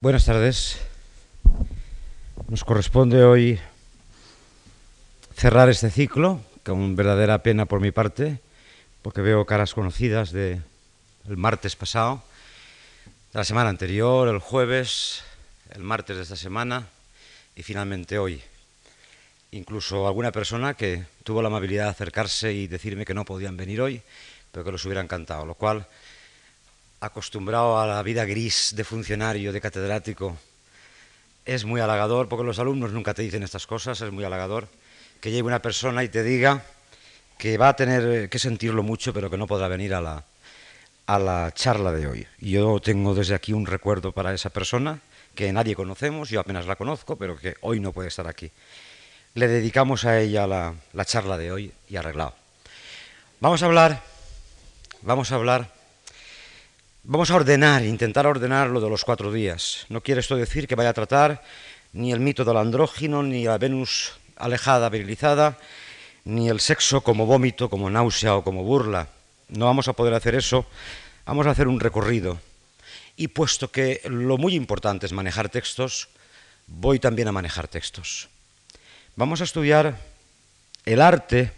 Buenas tardes. Nos corresponde hoy cerrar este ciclo, con verdadera pena por mi parte, porque veo caras conocidas de el martes pasado, de la semana anterior, el jueves, el martes de esta semana y finalmente hoy. Incluso alguna persona que tuvo la amabilidad de acercarse y decirme que no podían venir hoy, pero que los hubiera encantado, lo cual acostumbrado a la vida gris de funcionario, de catedrático, es muy halagador, porque los alumnos nunca te dicen estas cosas, es muy halagador que llegue una persona y te diga que va a tener que sentirlo mucho, pero que no podrá venir a la, a la charla de hoy. Yo tengo desde aquí un recuerdo para esa persona, que nadie conocemos, yo apenas la conozco, pero que hoy no puede estar aquí. Le dedicamos a ella la, la charla de hoy y arreglado. Vamos a hablar, vamos a hablar Vamos a ordenar, intentar ordenar lo de los cuatro días. No quiere esto decir que vaya a tratar ni el mito del andrógino, ni la Venus alejada, virilizada, ni el sexo como vómito, como náusea o como burla. No vamos a poder hacer eso. Vamos a hacer un recorrido. Y puesto que lo muy importante es manejar textos, voy también a manejar textos. Vamos a estudiar el arte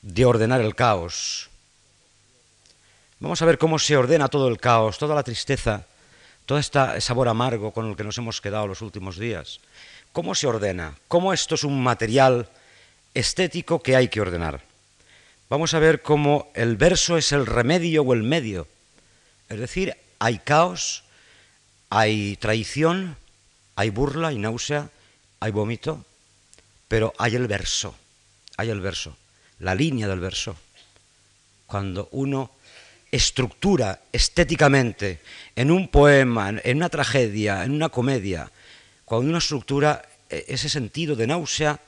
de ordenar el caos, Vamos a ver cómo se ordena todo el caos, toda la tristeza, todo este sabor amargo con el que nos hemos quedado los últimos días. ¿Cómo se ordena? ¿Cómo esto es un material estético que hay que ordenar? Vamos a ver cómo el verso es el remedio o el medio. Es decir, hay caos, hay traición, hay burla, hay náusea, hay vómito, pero hay el verso, hay el verso, la línea del verso. Cuando uno estructura estéticamente en un poema, en una tragedia, en una comedia, cuando uno estructura eh, ese sentido de náusea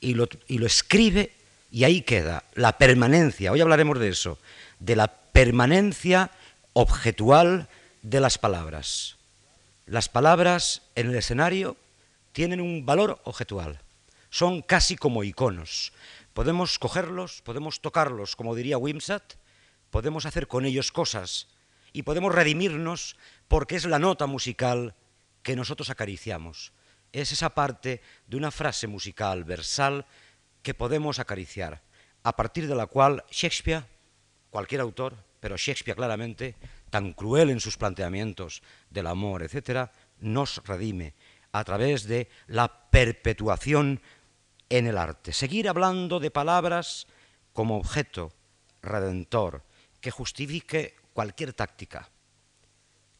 y lo, y lo escribe y ahí queda la permanencia, hoy hablaremos de eso, de la permanencia objetual de las palabras. Las palabras en el escenario tienen un valor objetual, son casi como iconos. Podemos cogerlos, podemos tocarlos, como diría Wimsat, podemos hacer con ellos cosas y podemos redimirnos porque es la nota musical que nosotros acariciamos. Es esa parte de una frase musical, versal, que podemos acariciar, a partir de la cual Shakespeare, cualquier autor, pero Shakespeare claramente, tan cruel en sus planteamientos del amor, etc., nos redime a través de la perpetuación en el arte. Seguir hablando de palabras como objeto redentor, que justifique cualquier táctica,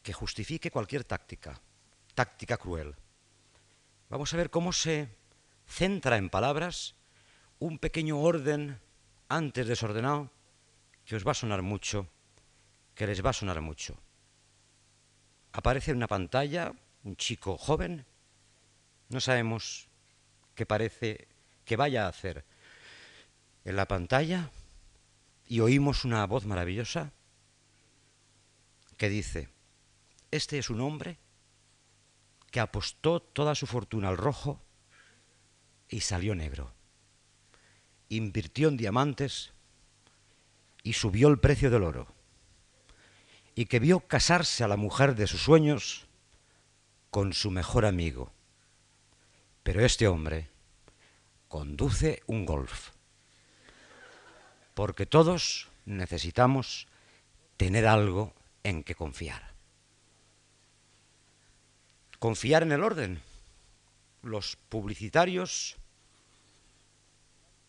que justifique cualquier táctica, táctica cruel. Vamos a ver cómo se centra en palabras un pequeño orden antes desordenado que os va a sonar mucho, que les va a sonar mucho. Aparece en una pantalla un chico joven, no sabemos qué parece que vaya a hacer en la pantalla, y oímos una voz maravillosa que dice, este es un hombre que apostó toda su fortuna al rojo y salió negro. Invirtió en diamantes y subió el precio del oro. Y que vio casarse a la mujer de sus sueños con su mejor amigo. Pero este hombre conduce un golf porque todos necesitamos tener algo en que confiar. Confiar en el orden. Los publicitarios,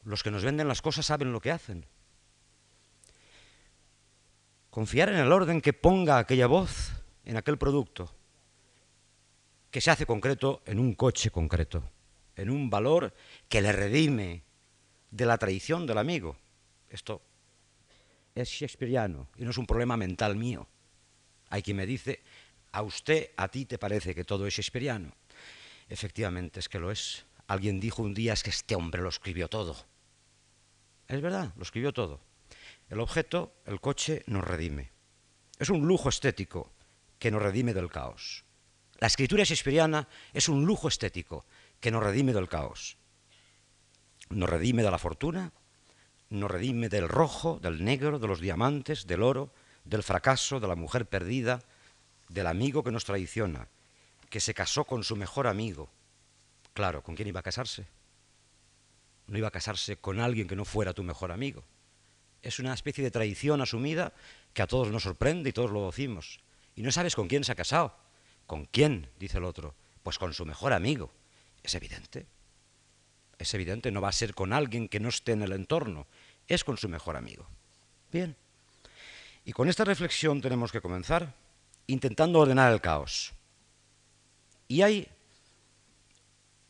los que nos venden las cosas saben lo que hacen. Confiar en el orden que ponga aquella voz en aquel producto, que se hace concreto en un coche concreto, en un valor que le redime de la traición del amigo esto es shakespeariano y no es un problema mental mío. Hay quien me dice, a usted, a ti te parece que todo es shakespeariano. Efectivamente, es que lo es. Alguien dijo un día, es que este hombre lo escribió todo. Es verdad, lo escribió todo. El objeto, el coche, nos redime. Es un lujo estético que nos redime del caos. La escritura shakespeariana es un lujo estético que nos redime del caos. Nos redime de la fortuna, nos redime del rojo, del negro, de los diamantes, del oro, del fracaso, de la mujer perdida, del amigo que nos traiciona, que se casó con su mejor amigo. Claro, ¿con quién iba a casarse? No iba a casarse con alguien que no fuera tu mejor amigo. Es una especie de traición asumida que a todos nos sorprende y todos lo decimos. Y no sabes con quién se ha casado. ¿Con quién? dice el otro. Pues con su mejor amigo. Es evidente. Es evidente, no va a ser con alguien que no esté en el entorno. Es con su mejor amigo. Bien. Y con esta reflexión tenemos que comenzar intentando ordenar el caos. Y hay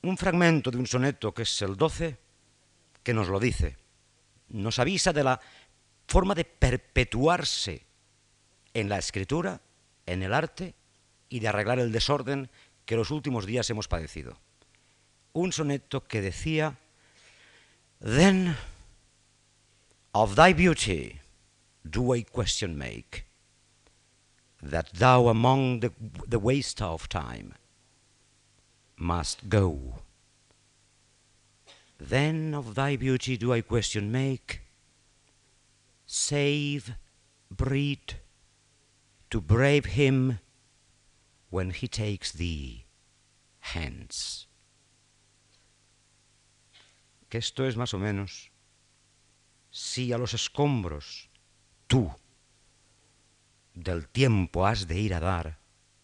un fragmento de un soneto que es el 12 que nos lo dice. Nos avisa de la forma de perpetuarse en la escritura, en el arte y de arreglar el desorden que los últimos días hemos padecido. Un soneto que decía, Then of thy beauty do I question make, that thou among the, the waste of time must go. Then of thy beauty do I question make, save, breed, to brave him when he takes thee hence. Que esto es más o menos, si a los escombros. Tú del tiempo has de ir a dar,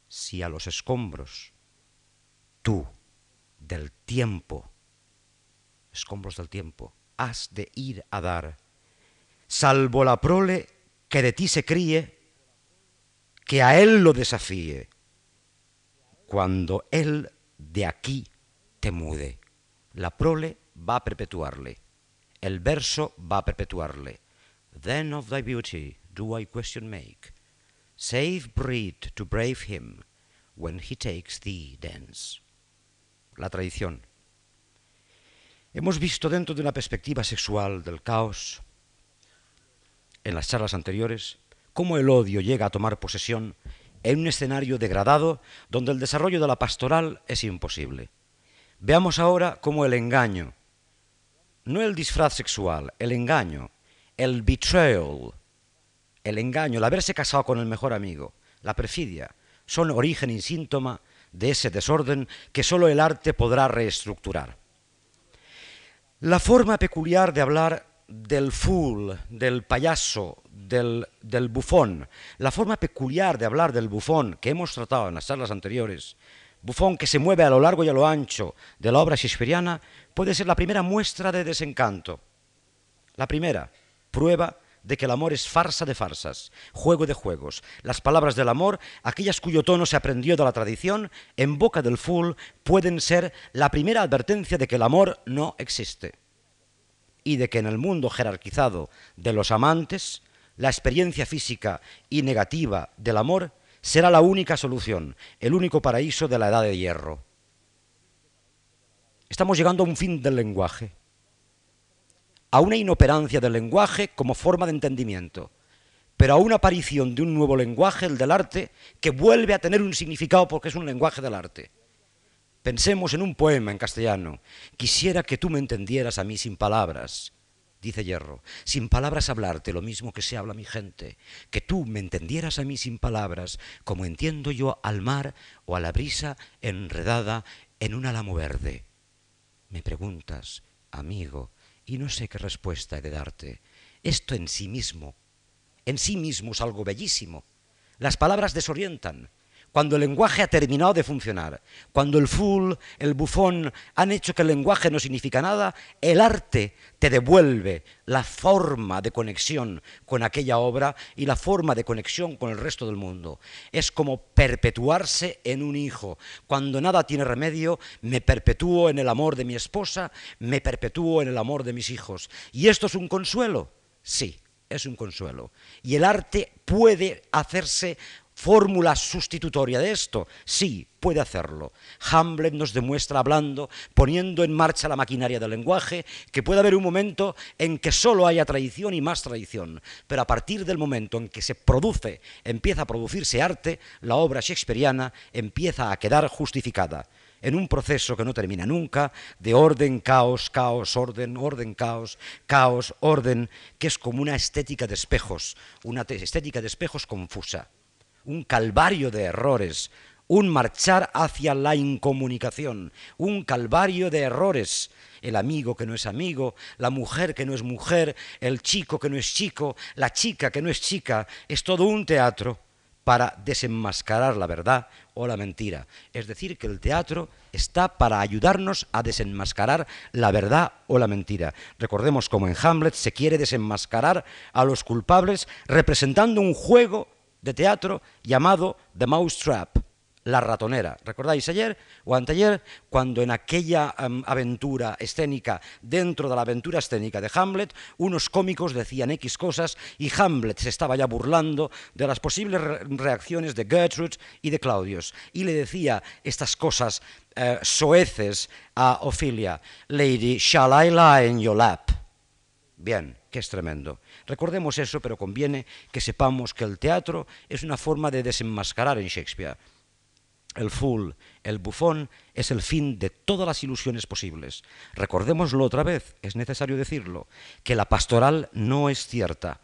si a los escombros. Tú del tiempo, escombros del tiempo, has de ir a dar, salvo la prole que de ti se críe, que a él lo desafíe, cuando él de aquí te mude. La prole va a perpetuarle, el verso va a perpetuarle. Then of thy beauty do I question make, save breed to brave him when he takes thee thence. La tradición. Hemos visto dentro de una perspectiva sexual del caos, en las charlas anteriores, cómo el odio llega a tomar posesión en un escenario degradado donde el desarrollo de la pastoral es imposible. Veamos ahora cómo el engaño, no el disfraz sexual, el engaño, el betrayal, el engaño, el haberse casado con el mejor amigo, la perfidia, son origen y síntoma de ese desorden que sólo el arte podrá reestructurar. La forma peculiar de hablar del fool, del payaso, del, del, bufón, la forma peculiar de hablar del bufón que hemos tratado en las charlas anteriores, bufón que se mueve a lo largo y a lo ancho de la obra shakespeariana, puede ser la primera muestra de desencanto. La primera prueba de que el amor es farsa de farsas, juego de juegos. Las palabras del amor, aquellas cuyo tono se aprendió de la tradición, en boca del fool, pueden ser la primera advertencia de que el amor no existe y de que en el mundo jerarquizado de los amantes, la experiencia física y negativa del amor será la única solución, el único paraíso de la edad de hierro. Estamos llegando a un fin del lenguaje, a una inoperancia del lenguaje como forma de entendimiento, pero a una aparición de un nuevo lenguaje, el del arte, que vuelve a tener un significado porque es un lenguaje del arte. Pensemos en un poema en castellano. Quisiera que tú me entendieras a mí sin palabras, dice Hierro, sin palabras hablarte lo mismo que se habla mi gente, que tú me entendieras a mí sin palabras, como entiendo yo al mar o a la brisa enredada en un álamo verde. Me preguntas, amigo, y no sé qué respuesta he de darte. Esto en sí mismo, en sí mismo es algo bellísimo. Las palabras desorientan, cuando el lenguaje ha terminado de funcionar, cuando el fool, el bufón han hecho que el lenguaje no significa nada, el arte te devuelve la forma de conexión con aquella obra y la forma de conexión con el resto del mundo. Es como perpetuarse en un hijo. Cuando nada tiene remedio, me perpetúo en el amor de mi esposa, me perpetúo en el amor de mis hijos. ¿Y esto es un consuelo? Sí, es un consuelo. Y el arte puede hacerse fórmula sustitutoria de esto? Sí, puede hacerlo. Hamlet nos demuestra hablando, poniendo en marcha la maquinaria del lenguaje, que puede haber un momento en que solo haya tradición y más tradición, pero a partir del momento en que se produce, empieza a producirse arte, la obra shakespeariana empieza a quedar justificada en un proceso que no termina nunca, de orden, caos, caos, orden, orden, caos, caos, orden, que es como una estética de espejos, una estética de espejos confusa un calvario de errores, un marchar hacia la incomunicación, un calvario de errores, el amigo que no es amigo, la mujer que no es mujer, el chico que no es chico, la chica que no es chica, es todo un teatro para desenmascarar la verdad o la mentira. Es decir, que el teatro está para ayudarnos a desenmascarar la verdad o la mentira. Recordemos como en Hamlet se quiere desenmascarar a los culpables representando un juego de teatro llamado The Mousetrap la ratonera. ¿Recordáis ayer o anteayer cuando en aquella em, aventura escénica, dentro de la aventura escénica de Hamlet, unos cómicos decían X cosas y Hamlet se estaba ya burlando de las posibles reacciones de Gertrude y de Claudius y le decía estas cosas eh, soeces a Ophelia, Lady, shall I lie in your lap? Bien, que es tremendo. Recordemos eso, pero conviene que sepamos que el teatro es una forma de desenmascarar en Shakespeare el fool, el bufón, es el fin de todas las ilusiones posibles. Recordémoslo otra vez, es necesario decirlo, que la pastoral no es cierta,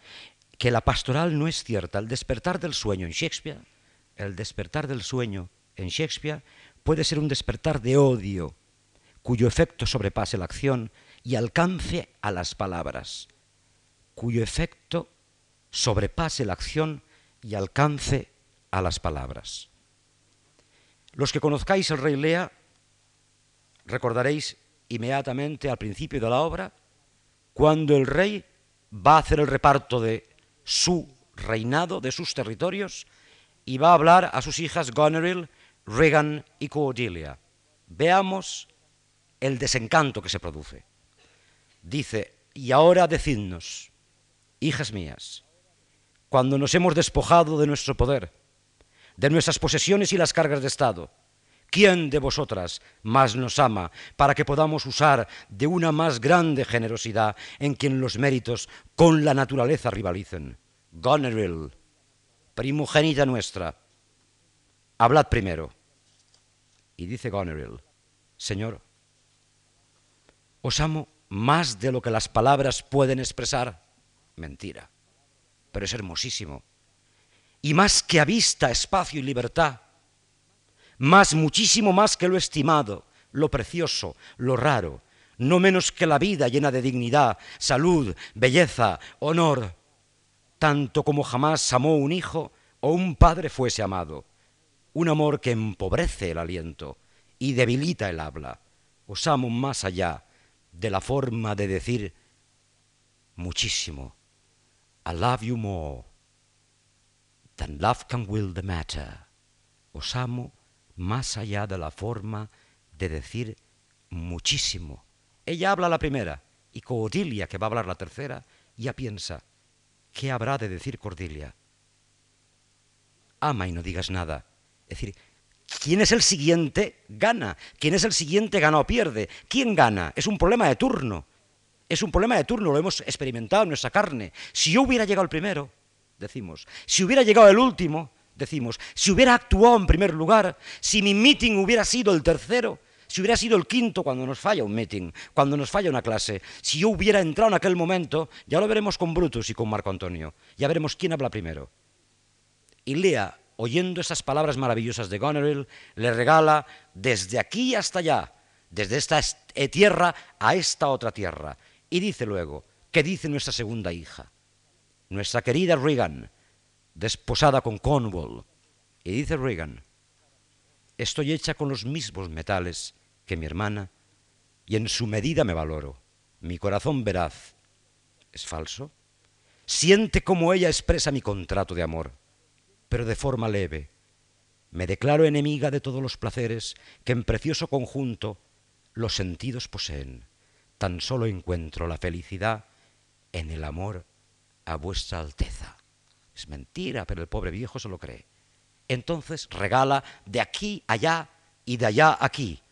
que la pastoral no es cierta. El despertar del sueño en Shakespeare, el despertar del sueño en Shakespeare puede ser un despertar de odio, cuyo efecto sobrepase la acción y alcance a las palabras, cuyo efecto sobrepase la acción y alcance a las palabras. Los que conozcáis el rey Lea, recordaréis inmediatamente al principio de la obra, cuando el rey va a hacer el reparto de su reinado, de sus territorios, y va a hablar a sus hijas Goneril, Regan y Cordelia. Veamos el desencanto que se produce. Dice, y ahora decidnos, hijas mías, cuando nos hemos despojado de nuestro poder, de nuestras posesiones y las cargas de Estado. ¿Quién de vosotras más nos ama para que podamos usar de una más grande generosidad en quien los méritos con la naturaleza rivalicen? Goneril, primogénita nuestra, hablad primero. Y dice Goneril, Señor, os amo más de lo que las palabras pueden expresar. Mentira, pero es hermosísimo y más que a vista, espacio y libertad, más, muchísimo más que lo estimado, lo precioso, lo raro, no menos que la vida llena de dignidad, salud, belleza, honor, tanto como jamás amó un hijo o un padre fuese amado, un amor que empobrece el aliento y debilita el habla. Os amo más allá de la forma de decir muchísimo. I love you more than love can will the matter. Os amo más allá de la forma de decir muchísimo. Ella habla la primera y Cordelia, que va a hablar la tercera, ya piensa, ¿qué habrá de decir Cordelia? Ama y no digas nada. Es decir, ¿quién es el siguiente? Gana. ¿Quién es el siguiente? Gana o pierde. ¿Quién gana? Es un problema de turno. Es un problema de turno, lo hemos experimentado en nuestra carne. Si yo hubiera llegado el primero, decimos. Si hubiera llegado el último, decimos. Si hubiera actuado en primer lugar, si mi meeting hubiera sido el tercero, si hubiera sido el quinto cuando nos falla un meeting, cuando nos falla una clase, si yo hubiera entrado en aquel momento, ya lo veremos con Brutus y con Marco Antonio, ya veremos quién habla primero. Y Lea, oyendo esas palabras maravillosas de Goneril, le regala desde aquí hasta allá, desde esta tierra a esta otra tierra. Y dice luego, ¿qué dice nuestra segunda hija? nuestra querida Regan, desposada con Cornwall. Y dice Regan, estoy hecha con los mismos metales que mi hermana y en su medida me valoro. Mi corazón veraz es falso. Siente como ella expresa mi contrato de amor, pero de forma leve. Me declaro enemiga de todos los placeres que en precioso conjunto los sentidos poseen. Tan solo encuentro la felicidad en el amor a vuestra Alteza. Es mentira, pero el pobre viejo se lo cree. Entonces regala de aquí allá y de allá aquí.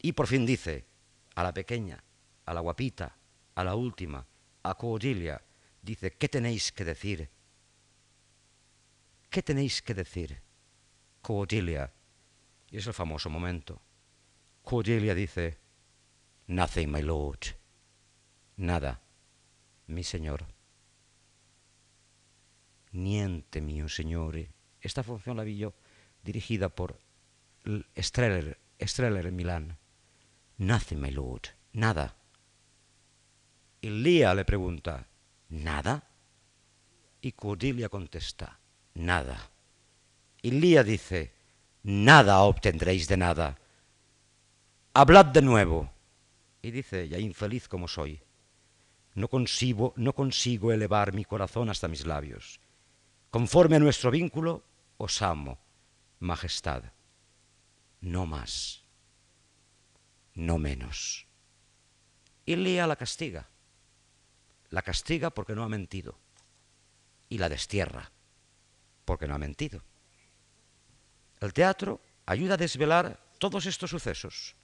Y por fin dice a la pequeña, a la guapita, a la última, a Cordelia, dice, ¿qué tenéis que decir? ¿Qué tenéis que decir? Cordelia. Y es el famoso momento. Cordelia dice, Nothing, my lord. Nada, mi señor. Niente, mio signore, Esta función la vi yo dirigida por Streller, Streller en Milán. Nothing, my lord. Nada. Y Lía le pregunta, ¿nada? Y Cordelia contesta, nada. Y Lía dice, nada obtendréis de nada. Hablad de nuevo. Y dice ella, infeliz como soy, no consigo, no consigo elevar mi corazón hasta mis labios. Conforme a nuestro vínculo, os amo, majestad. No más, no menos. Y Lía la castiga. La castiga porque no ha mentido. Y la destierra porque no ha mentido. El teatro ayuda a desvelar todos estos sucesos.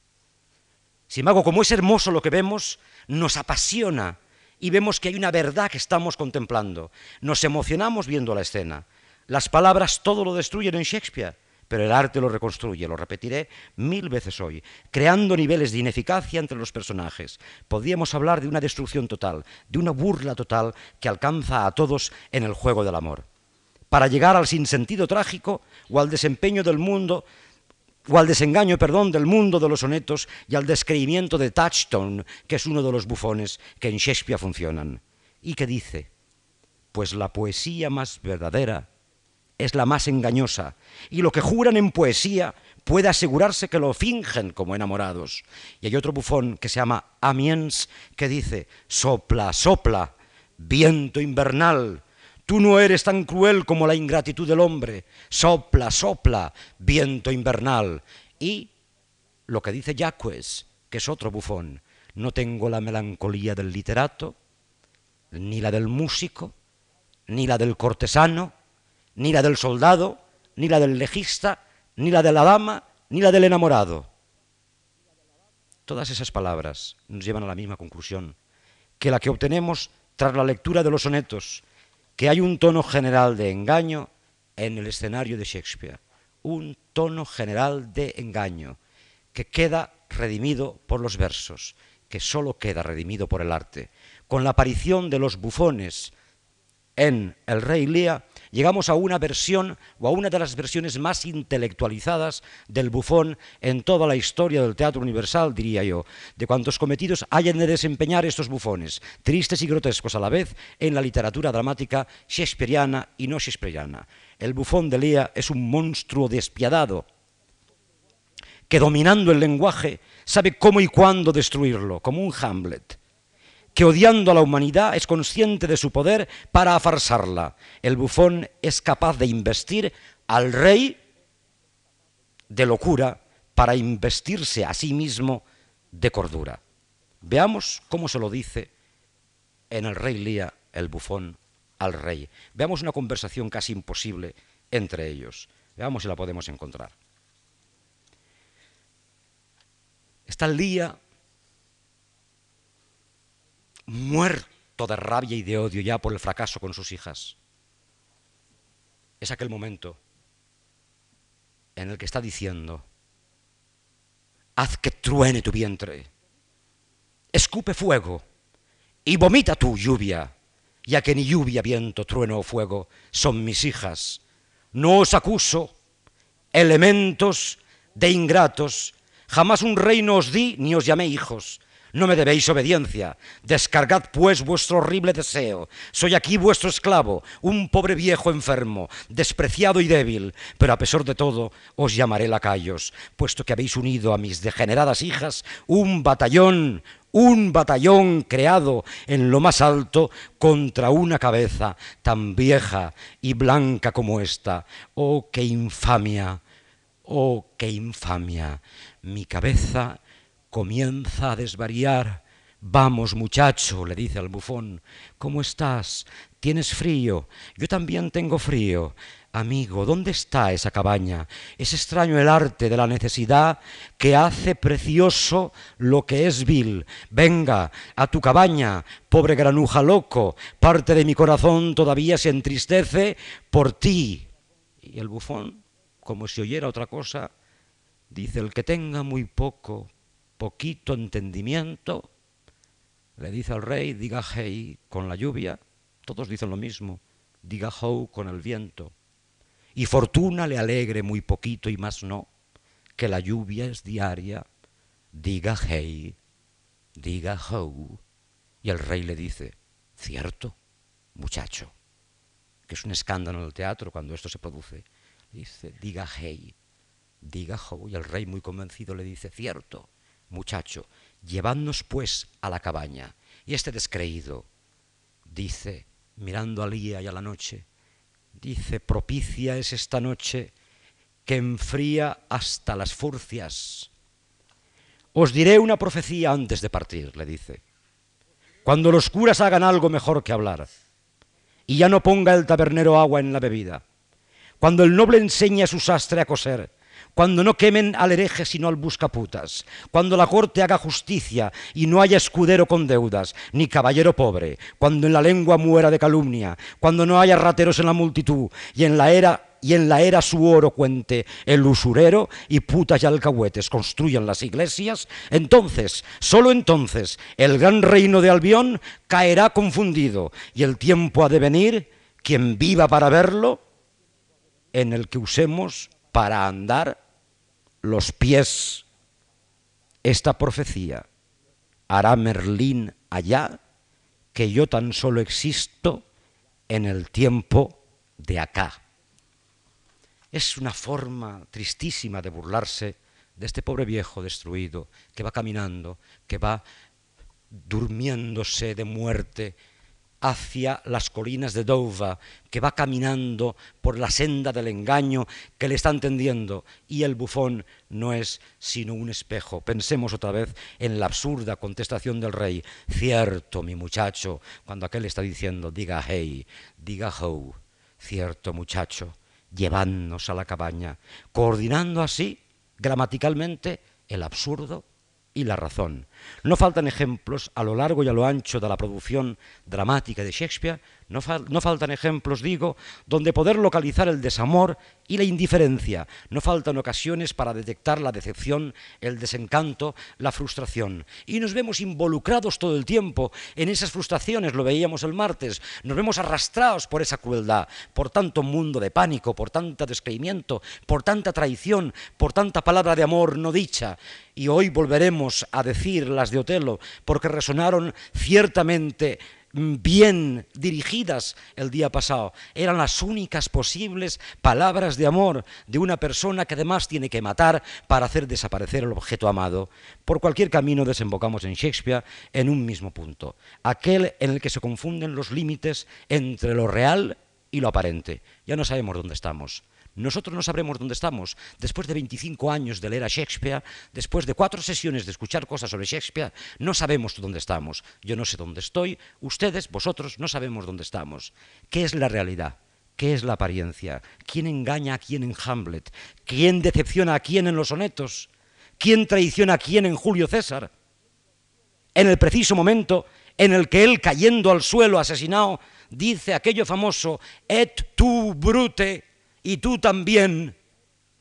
Sin embargo, como es hermoso lo que vemos, nos apasiona y vemos que hay una verdad que estamos contemplando. Nos emocionamos viendo la escena. Las palabras todo lo destruyen en Shakespeare, pero el arte lo reconstruye, lo repetiré mil veces hoy, creando niveles de ineficacia entre los personajes. Podríamos hablar de una destrucción total, de una burla total que alcanza a todos en el juego del amor. Para llegar al sinsentido trágico o al desempeño del mundo o al desengaño, perdón, del mundo de los sonetos y al descreimiento de Touchstone, que es uno de los bufones que en Shakespeare funcionan. ¿Y qué dice? Pues la poesía más verdadera es la más engañosa, y lo que juran en poesía puede asegurarse que lo fingen como enamorados. Y hay otro bufón que se llama Amiens, que dice, sopla, sopla, viento invernal, Tú no eres tan cruel como la ingratitud del hombre. Sopla, sopla, viento invernal. Y lo que dice Jacques, que es otro bufón, no tengo la melancolía del literato, ni la del músico, ni la del cortesano, ni la del soldado, ni la del legista, ni la de la dama, ni la del enamorado. Todas esas palabras nos llevan a la misma conclusión, que la que obtenemos tras la lectura de los sonetos, que hay un tono general de engaño en el escenario de Shakespeare, un tono general de engaño que queda redimido por los versos, que solo queda redimido por el arte. Con la aparición de los bufones en El Rey Lear, llegamos a una versión o a una de las versiones más intelectualizadas del bufón en toda la historia del teatro universal, diría yo, de cuantos cometidos hayan de desempeñar estos bufones, tristes y grotescos a la vez, en la literatura dramática shakespeariana y no shakespeariana. El bufón de Lea es un monstruo despiadado que dominando el lenguaje sabe cómo y cuándo destruirlo, como un Hamlet que odiando a la humanidad es consciente de su poder para afarsarla. El bufón es capaz de investir al rey de locura para investirse a sí mismo de cordura. Veamos cómo se lo dice en el rey Lía el bufón al rey. Veamos una conversación casi imposible entre ellos. Veamos si la podemos encontrar. Está Lía muerto de rabia y de odio ya por el fracaso con sus hijas. Es aquel momento en el que está diciendo, haz que truene tu vientre, escupe fuego y vomita tu lluvia, ya que ni lluvia, viento, trueno o fuego son mis hijas. No os acuso, elementos de ingratos, jamás un reino os di ni os llamé hijos, no me debéis obediencia. Descargad pues vuestro horrible deseo. Soy aquí vuestro esclavo, un pobre viejo enfermo, despreciado y débil, pero a pesar de todo os llamaré lacayos, puesto que habéis unido a mis degeneradas hijas un batallón, un batallón creado en lo más alto contra una cabeza tan vieja y blanca como esta. Oh, qué infamia, oh, qué infamia. Mi cabeza comienza a desvariar. Vamos, muchacho, le dice al bufón, ¿cómo estás? ¿Tienes frío? Yo también tengo frío. Amigo, ¿dónde está esa cabaña? Es extraño el arte de la necesidad que hace precioso lo que es vil. Venga, a tu cabaña, pobre granuja loco, parte de mi corazón todavía se entristece por ti. Y el bufón, como si oyera otra cosa, dice, el que tenga muy poco, poquito entendimiento, le dice al rey, diga hey con la lluvia, todos dicen lo mismo, diga how con el viento. y fortuna le alegre muy poquito y más no, que la lluvia es diaria, diga hey, diga ho. Y el rey le dice, cierto, muchacho, que es un escándalo en el teatro cuando esto se produce. Dice, diga hey, diga ho. Y el rey muy convencido le dice, cierto, muchacho, llevadnos pues a la cabaña. Y este descreído dice, mirando al día y a la noche, dice, propicia es esta noche que enfría hasta las furcias. Os diré una profecía antes de partir, le dice. Cuando los curas hagan algo mejor que hablar, y ya no ponga el tabernero agua en la bebida, cuando el noble enseñe a su sastre a coser, cuando no quemen al hereje sino al buscaputas, cuando la corte haga justicia y no haya escudero con deudas, ni caballero pobre, cuando en la lengua muera de calumnia, cuando no haya rateros en la multitud. Y en la era y en la era su oro cuente el usurero y putas y alcahuetes construyan las iglesias, entonces, solo entonces, el gran reino de Albión caerá confundido y el tiempo ha de venir, quien viva para verlo, en el que usemos para andar los pies. Esta profecía hará Merlín allá que yo tan solo existo en el tiempo de acá. Es una forma tristísima de burlarse de este pobre viejo destruido que va caminando, que va durmiéndose de muerte hacia las colinas de Dova, que va caminando por la senda del engaño que le están tendiendo, y el bufón no es sino un espejo. Pensemos otra vez en la absurda contestación del rey, cierto, mi muchacho, cuando aquel está diciendo, diga hey, diga ho, cierto, muchacho, llevadnos a la cabaña, coordinando así, gramaticalmente, el absurdo y la razón. No faltan ejemplos a lo largo y a lo ancho de la producción dramática de Shakespeare no, faltan ejemplos, digo, donde poder localizar el desamor y la indiferencia. No faltan ocasiones para detectar la decepción, el desencanto, la frustración. Y nos vemos involucrados todo el tiempo en esas frustraciones, lo veíamos el martes, nos vemos arrastrados por esa crueldad, por tanto mundo de pánico, por tanto descreimiento, por tanta traición, por tanta palabra de amor no dicha. Y hoy volveremos a decir las de Otelo, porque resonaron ciertamente bien dirigidas el día pasado. Eran las únicas posibles palabras de amor de una persona que además tiene que matar para hacer desaparecer el objeto amado. Por cualquier camino desembocamos en Shakespeare en un mismo punto, aquel en el que se confunden los límites entre lo real y lo aparente. Ya no sabemos dónde estamos. Nosotros no sabremos dónde estamos. Después de 25 años de leer a Shakespeare, después de cuatro sesiones de escuchar cosas sobre Shakespeare, no sabemos dónde estamos. Yo no sé dónde estoy, ustedes, vosotros, no sabemos dónde estamos. ¿Qué es la realidad? ¿Qué es la apariencia? ¿Quién engaña a quién en Hamlet? ¿Quién decepciona a quién en los sonetos? ¿Quién traiciona a quién en Julio César? En el preciso momento en el que él, cayendo al suelo asesinado, dice aquello famoso, et tu brute, y tú también,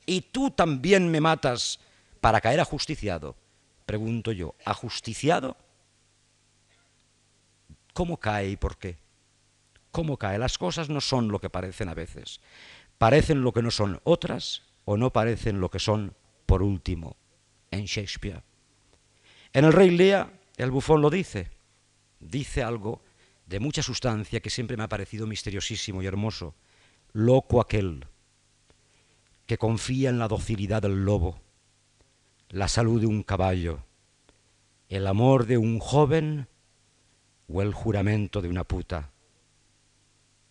y tú también me matas para caer ajusticiado. Pregunto yo, ¿ajusticiado? ¿Cómo cae y por qué? ¿Cómo cae? Las cosas no son lo que parecen a veces. Parecen lo que no son otras o no parecen lo que son por último en Shakespeare. En el Rey Lea, el bufón lo dice. Dice algo de mucha sustancia que siempre me ha parecido misteriosísimo y hermoso. Loco aquel que confía en la docilidad del lobo, la salud de un caballo, el amor de un joven o el juramento de una puta,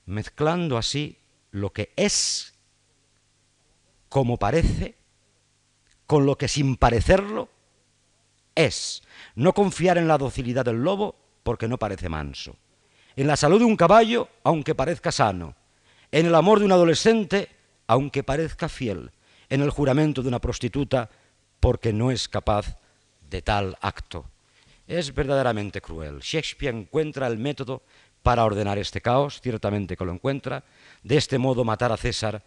mezclando así lo que es como parece con lo que sin parecerlo es. No confiar en la docilidad del lobo porque no parece manso. En la salud de un caballo, aunque parezca sano. En el amor de un adolescente, aunque parezca fiel, en el juramento de una prostituta porque no es capaz de tal acto. Es verdaderamente cruel. Shakespeare encuentra el método para ordenar este caos, ciertamente que lo encuentra, de este modo matar a César,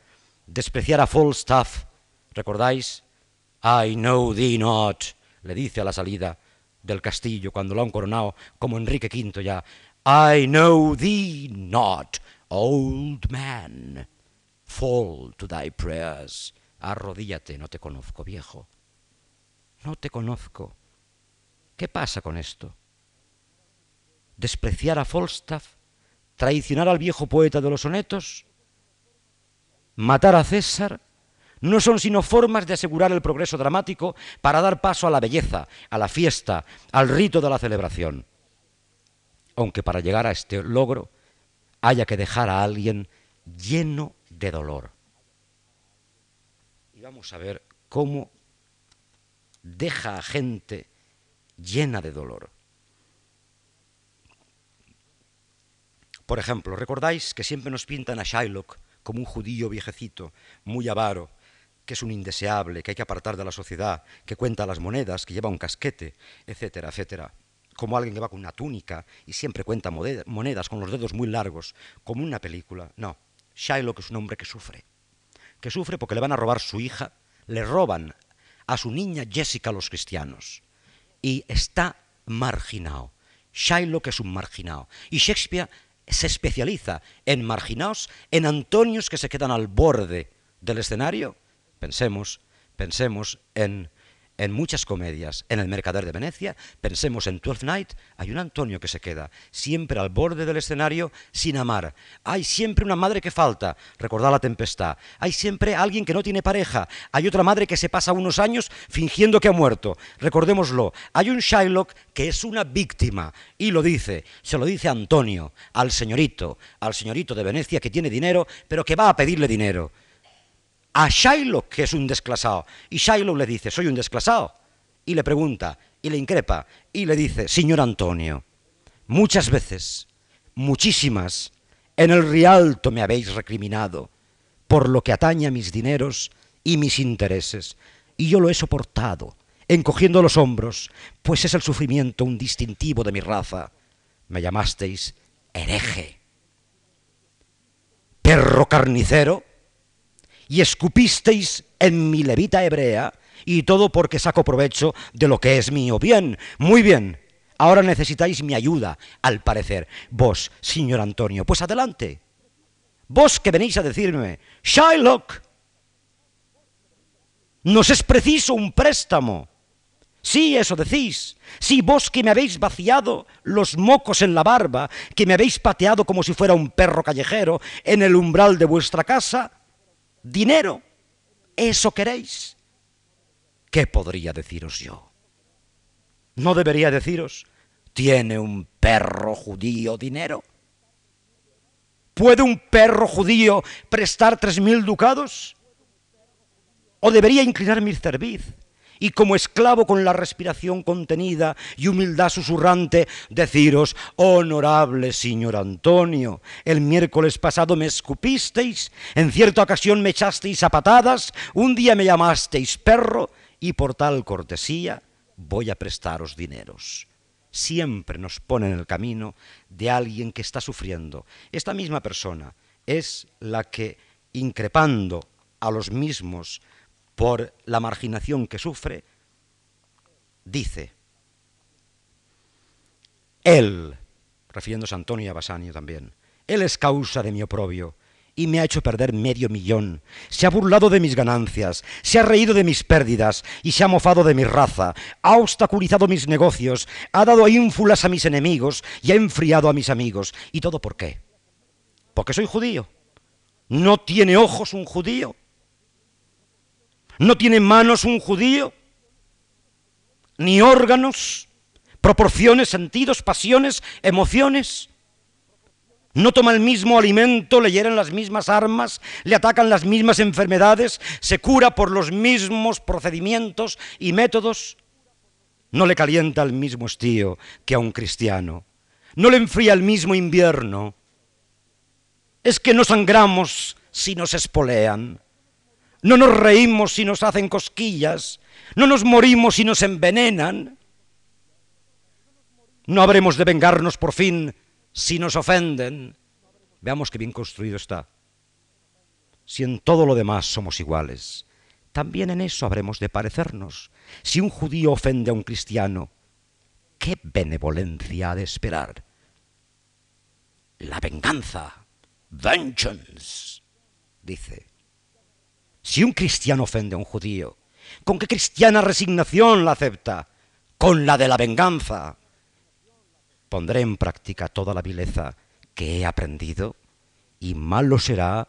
despreciar a Falstaff, ¿recordáis? I know thee not, le dice a la salida del castillo cuando lo han coronado como Enrique V ya, I know thee not, old man Fall to thy prayers. Arrodíllate, no te conozco, viejo. No te conozco. ¿Qué pasa con esto? ¿Despreciar a Falstaff? ¿Traicionar al viejo poeta de los sonetos? ¿Matar a César? no son sino formas de asegurar el progreso dramático para dar paso a la belleza, a la fiesta, al rito de la celebración. Aunque para llegar a este logro haya que dejar a alguien lleno de dolor. Y vamos a ver cómo deja a gente llena de dolor. Por ejemplo, ¿recordáis que siempre nos pintan a Shylock como un judío viejecito, muy avaro, que es un indeseable, que hay que apartar de la sociedad, que cuenta las monedas, que lleva un casquete, etcétera, etcétera. Como alguien que va con una túnica y siempre cuenta monedas con los dedos muy largos, como una película. No, Shylock es un hombre que sufre. Que sufre porque le van a robar su hija, le roban a su niña Jessica a los cristianos. Y está marginado. Shylock es un marginado. Y Shakespeare se especializa en marginados, en Antonios que se quedan al borde del escenario Pensemos, pensemos en, en muchas comedias, en El Mercader de Venecia, pensemos en Twelfth Night, hay un Antonio que se queda siempre al borde del escenario sin amar. Hay siempre una madre que falta, recordad la tempestad. Hay siempre alguien que no tiene pareja. Hay otra madre que se pasa unos años fingiendo que ha muerto. Recordémoslo. Hay un Shylock que es una víctima y lo dice, se lo dice Antonio, al señorito, al señorito de Venecia que tiene dinero, pero que va a pedirle dinero a Shylock, que es un desclasado. Y Shylock le dice, soy un desclasado. Y le pregunta, y le increpa, y le dice, señor Antonio, muchas veces, muchísimas, en el Rialto me habéis recriminado por lo que atañe a mis dineros y mis intereses, y yo lo he soportado, encogiendo los hombros, pues es el sufrimiento un distintivo de mi raza. Me llamasteis hereje, perro carnicero, y escupisteis en mi levita hebrea, y todo porque saco provecho de lo que es mío. Bien, muy bien. Ahora necesitáis mi ayuda, al parecer. Vos, señor Antonio, pues adelante. Vos que venís a decirme, Shylock, nos es preciso un préstamo. Sí, eso decís. Sí, vos que me habéis vaciado los mocos en la barba, que me habéis pateado como si fuera un perro callejero en el umbral de vuestra casa, dinero. ¿Eso queréis? ¿Qué podría deciros yo? ¿No debería deciros, ¿tiene un perro judío dinero? ¿Puede un perro judío prestar tres mil ducados? ¿O debería inclinar mi cerviz y como esclavo con la respiración contenida y humildad susurrante, deciros, honorable señor Antonio, el miércoles pasado me escupisteis, en cierta ocasión me echasteis a patadas, un día me llamasteis perro, y por tal cortesía voy a prestaros dineros. Siempre nos pone en el camino de alguien que está sufriendo. Esta misma persona es la que, increpando a los mismos por la marginación que sufre, dice, Él, refiriéndose a Antonio y a Basanio también, Él es causa de mi oprobio y me ha hecho perder medio millón, se ha burlado de mis ganancias, se ha reído de mis pérdidas y se ha mofado de mi raza, ha obstaculizado mis negocios, ha dado ínfulas a mis enemigos y ha enfriado a mis amigos. ¿Y todo por qué? Porque soy judío. ¿No tiene ojos un judío? ¿No tiene manos un judío? Ni órganos, proporciones, sentidos, pasiones, emociones. No toma el mismo alimento, le hieren las mismas armas, le atacan las mismas enfermedades, se cura por los mismos procedimientos y métodos. No le calienta el mismo estío que a un cristiano. No le enfría el mismo invierno. Es que no sangramos si nos espolean. No nos reímos si nos hacen cosquillas, no nos morimos si nos envenenan. No habremos de vengarnos por fin si nos ofenden. Veamos qué bien construido está. Si en todo lo demás somos iguales, también en eso habremos de parecernos. Si un judío ofende a un cristiano, ¿qué benevolencia ha de esperar? La venganza, vengeance dice. Si un cristiano ofende a un judío, ¿con qué cristiana resignación la acepta? Con la de la venganza. Pondré en práctica toda la vileza que he aprendido y malo será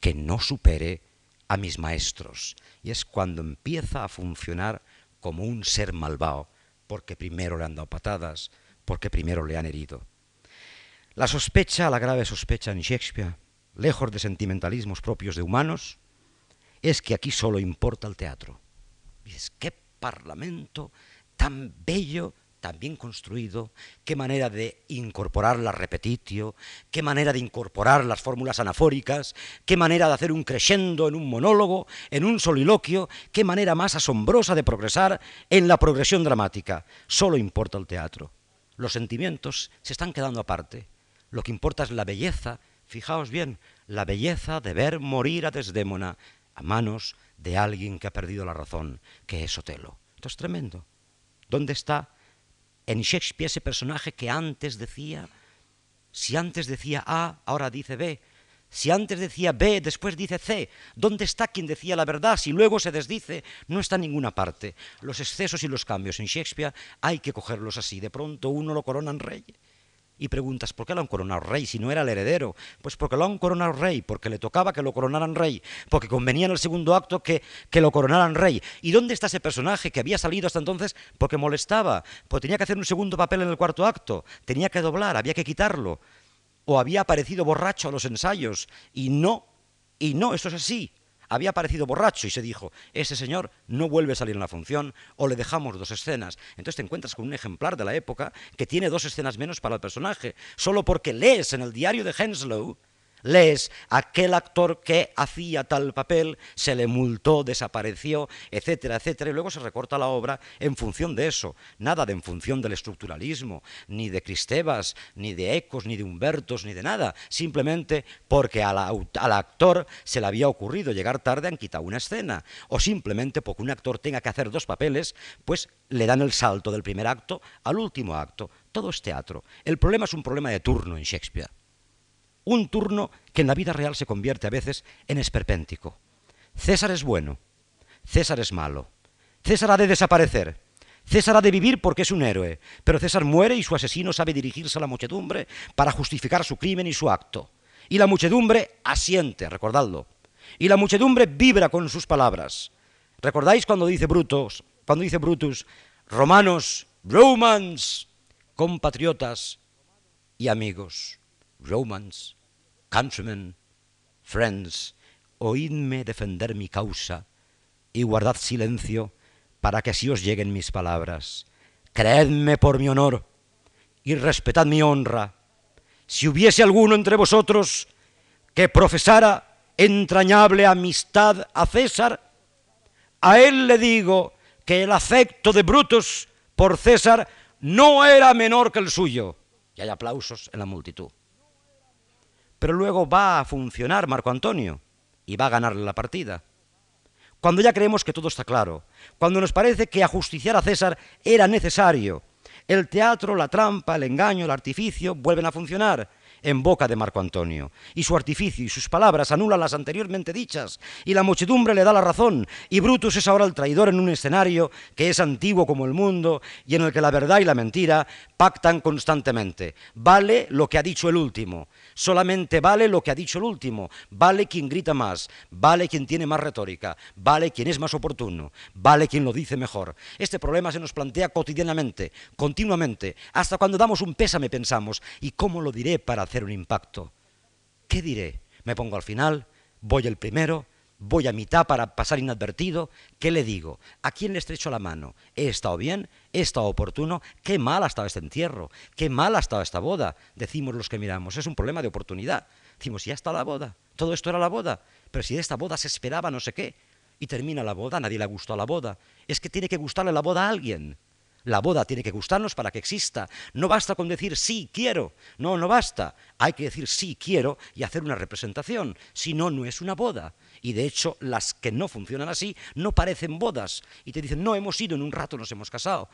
que no supere a mis maestros. Y es cuando empieza a funcionar como un ser malvado, porque primero le han dado patadas, porque primero le han herido. La sospecha, la grave sospecha en Shakespeare, lejos de sentimentalismos propios de humanos, es que aquí solo importa el teatro. es qué parlamento tan bello, tan bien construido, qué manera de incorporar la repetitio, qué manera de incorporar las fórmulas anafóricas, qué manera de hacer un crescendo en un monólogo, en un soliloquio, qué manera más asombrosa de progresar en la progresión dramática. Solo importa el teatro. Los sentimientos se están quedando aparte. Lo que importa es la belleza, fijaos bien, la belleza de ver morir a Desdémona a manos de alguien que ha perdido la razón, que es Otelo. Esto es tremendo. ¿Dónde está en Shakespeare ese personaje que antes decía, si antes decía A, ahora dice B? Si antes decía B, después dice C, ¿dónde está quien decía la verdad? Si luego se desdice, no está en ninguna parte. Los excesos y los cambios en Shakespeare hay que cogerlos así. De pronto uno lo coronan rey y preguntas, ¿por qué lo han coronado rey si no era el heredero? Pues porque lo han coronado rey, porque le tocaba que lo coronaran rey, porque convenía en el segundo acto que, que lo coronaran rey. ¿Y dónde está ese personaje que había salido hasta entonces porque molestaba? Porque tenía que hacer un segundo papel en el cuarto acto, tenía que doblar, había que quitarlo. O había aparecido borracho a los ensayos. Y no, y no, esto es así había aparecido borracho y se dijo, ese señor no vuelve a salir en la función o le dejamos dos escenas. Entonces te encuentras con un ejemplar de la época que tiene dos escenas menos para el personaje, solo porque lees en el diario de Henslow lees aquel actor que hacía tal papel, se le multó, desapareció, etcétera, etcétera, y luego se recorta la obra en función de eso, nada de en función del estructuralismo, ni de Cristebas, ni de Ecos, ni de Humbertos, ni de nada, simplemente porque al, al actor se le había ocurrido llegar tarde han quitado una escena, o simplemente porque un actor tenga que hacer dos papeles, pues le dan el salto del primer acto al último acto. Todo es teatro. El problema es un problema de turno en Shakespeare. Un turno que en la vida real se convierte a veces en esperpéntico. César es bueno, César es malo, César ha de desaparecer, César ha de vivir porque es un héroe, pero César muere y su asesino sabe dirigirse a la muchedumbre para justificar su crimen y su acto. Y la muchedumbre asiente, recordadlo. Y la muchedumbre vibra con sus palabras. ¿Recordáis cuando dice Brutus, cuando dice Brutus, romanos, romans, compatriotas y amigos? Romans, countrymen, friends, oídme defender mi causa y guardad silencio para que así os lleguen mis palabras. Creedme por mi honor y respetad mi honra. Si hubiese alguno entre vosotros que profesara entrañable amistad a César, a él le digo que el afecto de Brutus por César no era menor que el suyo. Y hay aplausos en la multitud pero luego va a funcionar Marco Antonio y va a ganarle la partida. Cuando ya creemos que todo está claro, cuando nos parece que ajusticiar a César era necesario, el teatro, la trampa, el engaño, el artificio vuelven a funcionar en boca de Marco Antonio, y su artificio y sus palabras anulan las anteriormente dichas, y la muchedumbre le da la razón, y Brutus es ahora el traidor en un escenario que es antiguo como el mundo, y en el que la verdad y la mentira pactan constantemente. Vale lo que ha dicho el último, solamente vale lo que ha dicho el último, vale quien grita más, vale quien tiene más retórica, vale quien es más oportuno, vale quien lo dice mejor. Este problema se nos plantea cotidianamente, continuamente, hasta cuando damos un pésame pensamos, ¿y cómo lo diré para hacer un impacto. ¿Qué diré? ¿Me pongo al final? ¿Voy el primero? ¿Voy a mitad para pasar inadvertido? ¿Qué le digo? ¿A quién le estrecho la mano? ¿He estado bien? ¿He estado oportuno? ¿Qué mal ha estado este entierro? ¿Qué mal ha estado esta boda? Decimos los que miramos. Es un problema de oportunidad. Decimos, ya está la boda. Todo esto era la boda. Pero si de esta boda se esperaba no sé qué. Y termina la boda, nadie le gustó la boda. Es que tiene que gustarle la boda a alguien. La boda tiene que gustarnos para que exista. No basta con decir sí, quiero. No, no basta. Hay que decir sí, quiero y hacer una representación. Si no, no es una boda. Y de hecho, las que no funcionan así no parecen bodas. Y te dicen, no, hemos ido, en un rato nos hemos casado.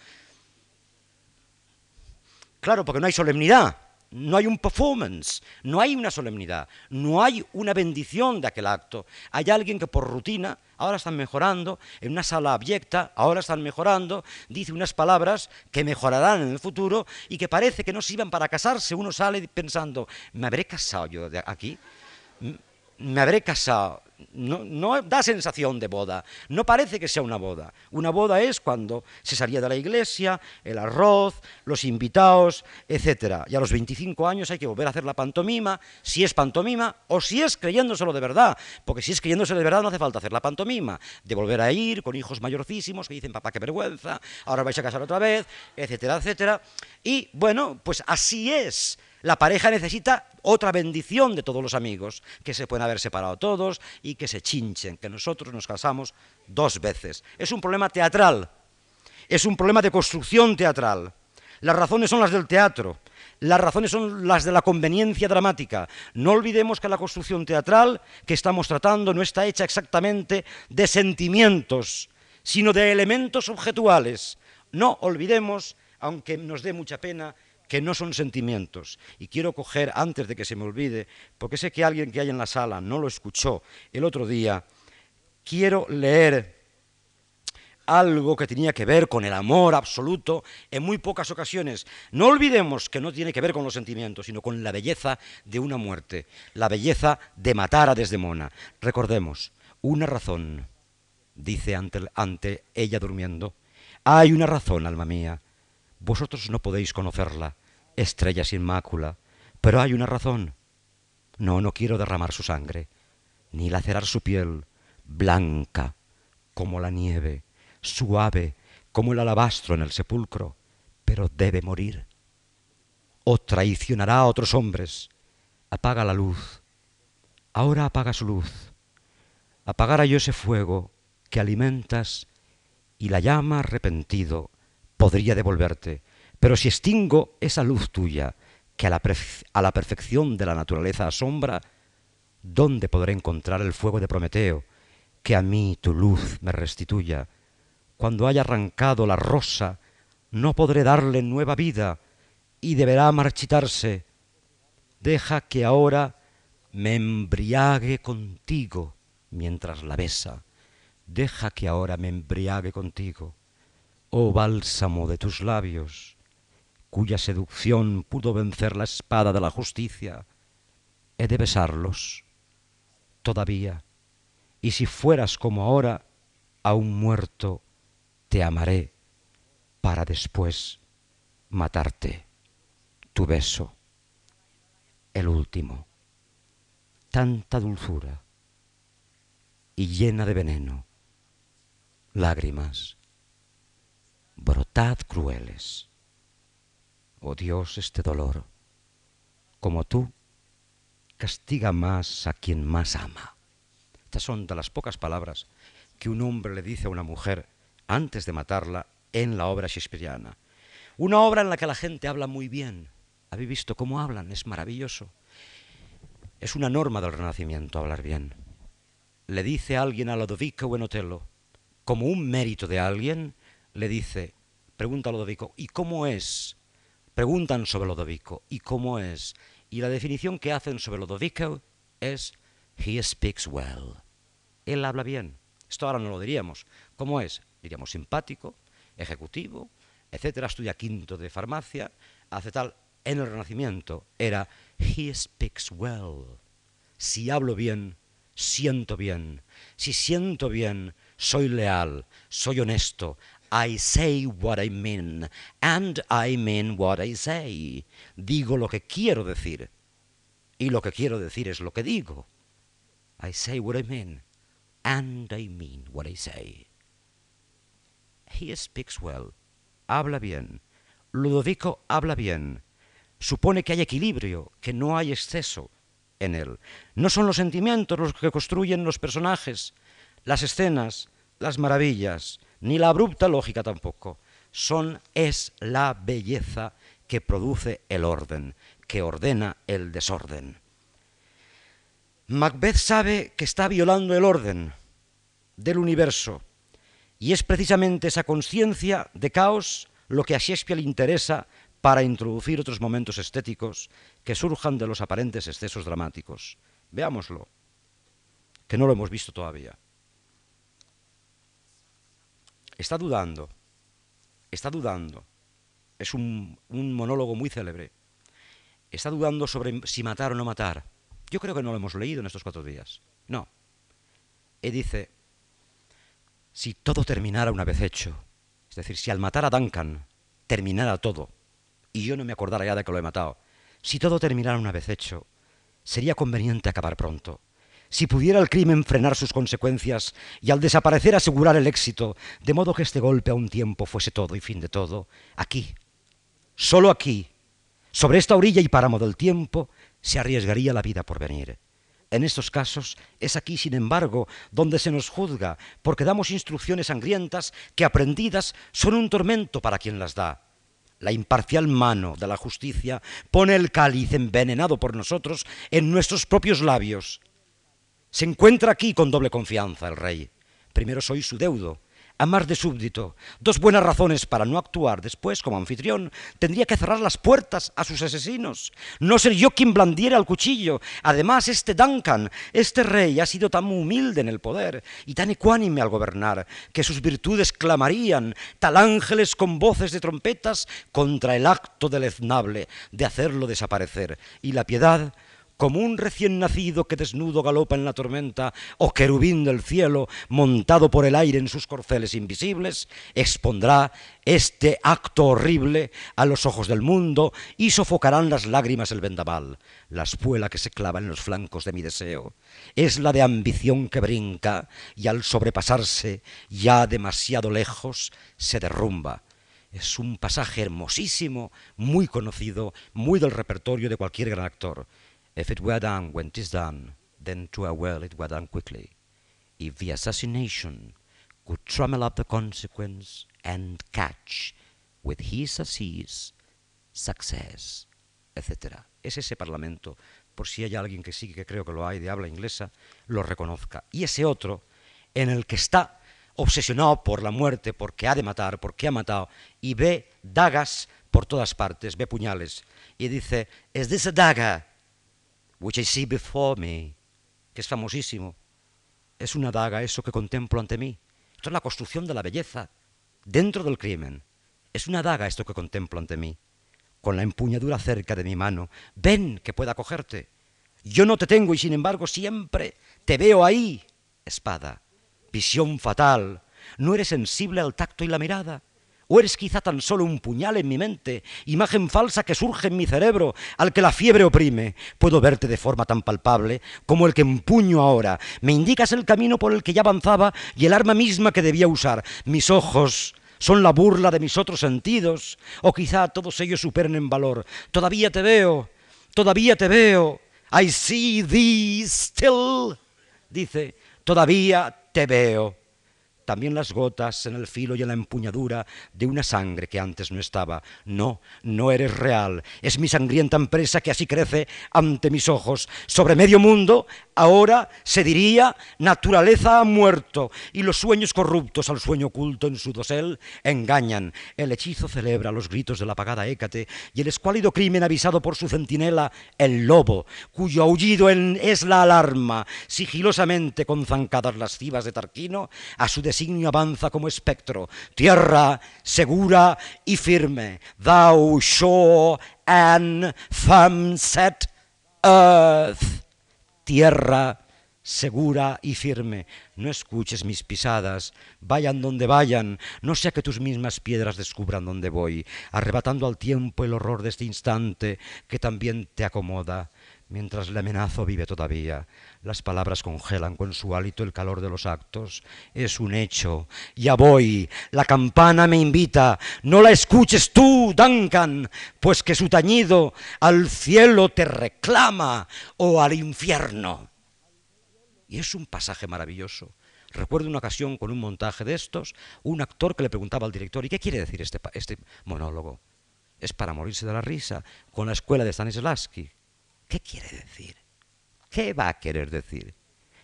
Claro, porque no hay solemnidad. No hay un performance, no hay una solemnidad, no hay una bendición de aquel acto. Hay alguien que por rutina, ahora están mejorando, en una sala abyecta, ahora están mejorando, dice unas palabras que mejorarán en el futuro y que parece que no sirvan para casarse. Uno sale pensando, ¿me habré casado yo de aquí? ¿Me habré casado? no, da sensación de boda, no parece que sea una boda. Una boda es cuando se salía de la iglesia, el arroz, los invitados, etc. Y a los 25 años hay que volver a hacer la pantomima, si es pantomima o si es creyéndoselo de verdad, porque si es creyéndoselo de verdad no hace falta hacer la pantomima, de volver a ir con hijos mayorcísimos que dicen, papá, qué vergüenza, ahora vais a casar otra vez, etcétera, etcétera. Y bueno, pues así es la pareja necesita otra bendición de todos los amigos, que se pueden haber separado todos y que se chinchen, que nosotros nos casamos dos veces. Es un problema teatral, es un problema de construcción teatral. Las razones son las del teatro, las razones son las de la conveniencia dramática. No olvidemos que la construcción teatral que estamos tratando no está hecha exactamente de sentimientos, sino de elementos objetuales. No olvidemos, aunque nos dé mucha pena, que no son sentimientos. Y quiero coger, antes de que se me olvide, porque sé que alguien que hay en la sala no lo escuchó el otro día, quiero leer algo que tenía que ver con el amor absoluto en muy pocas ocasiones. No olvidemos que no tiene que ver con los sentimientos, sino con la belleza de una muerte, la belleza de matar a Desdemona. Recordemos, una razón, dice ante, ante ella durmiendo, hay una razón, alma mía, vosotros no podéis conocerla, estrella sin mácula, pero hay una razón. No, no quiero derramar su sangre, ni lacerar su piel, blanca como la nieve, suave como el alabastro en el sepulcro, pero debe morir. O traicionará a otros hombres. Apaga la luz. Ahora apaga su luz. Apagará yo ese fuego que alimentas y la llama arrepentido podría devolverte, pero si extingo esa luz tuya que a la, a la perfección de la naturaleza asombra, ¿dónde podré encontrar el fuego de Prometeo que a mí tu luz me restituya? Cuando haya arrancado la rosa, no podré darle nueva vida y deberá marchitarse. Deja que ahora me embriague contigo mientras la besa. Deja que ahora me embriague contigo oh bálsamo de tus labios, cuya seducción pudo vencer la espada de la justicia, he de besarlos todavía, y si fueras como ahora, aún muerto, te amaré para después matarte. Tu beso, el último, tanta dulzura y llena de veneno, lágrimas brotad crueles. Oh Dios, este dolor, como tú, castiga más a quien más ama. Estas son de las pocas palabras que un hombre le dice a una mujer antes de matarla en la obra shakespeariana. Una obra en la que la gente habla muy bien. ¿Habéis visto cómo hablan? Es maravilloso. Es una norma del Renacimiento hablar bien. Le dice alguien a Lodovico o en Otelo, como un mérito de alguien, le dice, pregunta a Lodovico, ¿y cómo es? Preguntan sobre Lodovico, ¿y cómo es? Y la definición que hacen sobre Lodovico es, he speaks well. Él habla bien. Esto ahora no lo diríamos. ¿Cómo es? Diríamos simpático, ejecutivo, etcétera, estudia quinto de farmacia, hace tal. En el Renacimiento era, he speaks well. Si hablo bien, siento bien. Si siento bien, soy leal, soy honesto, I say what I mean, and I mean what I say. Digo lo que quiero decir, y lo que quiero decir es lo que digo. I say what I mean, and I mean what I say. He speaks well. Habla bien. Ludovico habla bien. Supone que hay equilibrio, que no hay exceso en él. No son los sentimientos los que construyen los personajes, las escenas, las maravillas ni la abrupta lógica tampoco. Son, es la belleza que produce el orden, que ordena el desorden. Macbeth sabe que está violando el orden del universo y es precisamente esa conciencia de caos lo que a Shakespeare le interesa para introducir otros momentos estéticos que surjan de los aparentes excesos dramáticos. Veámoslo, que no lo hemos visto todavía. Está dudando, está dudando. Es un, monólogo muy célebre. Está dudando sobre si matar o no matar. Yo creo que no lo hemos leído en estos cuatro días. No. Y dice, si todo terminara una vez hecho, es decir, si al matar a Duncan terminara todo, y yo no me acordara ya de que lo he matado, si todo terminara una vez hecho, sería conveniente acabar pronto. Si pudiera el crimen frenar sus consecuencias y al desaparecer asegurar el éxito, de modo que este golpe a un tiempo fuese todo y fin de todo, aquí, solo aquí, sobre esta orilla y páramo del tiempo, se arriesgaría la vida por venir. En estos casos es aquí, sin embargo, donde se nos juzga, porque damos instrucciones sangrientas que aprendidas son un tormento para quien las da. La imparcial mano de la justicia pone el cáliz envenenado por nosotros en nuestros propios labios. Se encuentra aquí con doble confianza el rey. Primero soy su deudo, amar de súbdito, dos buenas razones para no actuar. Después, como anfitrión, tendría que cerrar las puertas a sus asesinos, no ser yo quien blandiera el cuchillo. Además, este Duncan, este rey, ha sido tan humilde en el poder y tan ecuánime al gobernar, que sus virtudes clamarían, tal ángeles con voces de trompetas, contra el acto deleznable de hacerlo desaparecer. Y la piedad como un recién nacido que desnudo galopa en la tormenta, o querubín del cielo, montado por el aire en sus corceles invisibles, expondrá este acto horrible a los ojos del mundo y sofocarán las lágrimas el vendaval. La espuela que se clava en los flancos de mi deseo es la de ambición que brinca y al sobrepasarse ya demasiado lejos se derrumba. Es un pasaje hermosísimo, muy conocido, muy del repertorio de cualquier gran actor. If it were done when 'tis done, then 'twere well it were done quickly. If the assassination could trammel up the consequence and catch with his success, etc. Es ese parlamento, por si hay alguien que sí, que creo que lo hay, de habla inglesa, lo reconozca. Y ese otro, en el que está obsesionado por la muerte, porque ha de matar, porque ha matado, y ve dagas por todas partes, ve puñales, y dice, ¿Is this a dagger? Which I see before me, que es famosísimo. Es una daga eso que contemplo ante mí. Esto es la construcción de la belleza dentro del crimen. Es una daga esto que contemplo ante mí, con la empuñadura cerca de mi mano. Ven que pueda cogerte. Yo no te tengo y sin embargo siempre te veo ahí. Espada, visión fatal. No eres sensible al tacto y la mirada. ¿O eres quizá tan solo un puñal en mi mente, imagen falsa que surge en mi cerebro, al que la fiebre oprime? Puedo verte de forma tan palpable como el que empuño ahora. Me indicas el camino por el que ya avanzaba y el arma misma que debía usar. Mis ojos son la burla de mis otros sentidos, o quizá todos ellos superen en valor. Todavía te veo, todavía te veo. I see thee still. Dice, todavía te veo también las gotas en el filo y en la empuñadura de una sangre que antes no estaba. No, no eres real. Es mi sangrienta empresa que así crece ante mis ojos. Sobre medio mundo, ahora se diría, naturaleza ha muerto, y los sueños corruptos al sueño oculto en su dosel engañan. El hechizo celebra los gritos de la apagada Hécate, y el escuálido crimen avisado por su centinela, el lobo, cuyo aullido es la alarma, sigilosamente con zancadas lascivas de Tarquino, a su designio avanza como espectro, tierra segura y firme, thou shore and firm earth, tierra segura y firme. No escuches mis pisadas, vayan donde vayan, no sea que tus mismas piedras descubran dónde voy, arrebatando al tiempo el horror de este instante que también te acomoda. Mientras el amenazo vive todavía, las palabras congelan con su hálito el calor de los actos. Es un hecho. Ya voy. La campana me invita. No la escuches tú, Duncan, pues que su tañido al cielo te reclama o al infierno. Y es un pasaje maravilloso. Recuerdo una ocasión con un montaje de estos, un actor que le preguntaba al director, ¿y qué quiere decir este, este monólogo? Es para morirse de la risa, con la escuela de Stanislavski. ¿Qué quiere decir? ¿Qué va a querer decir?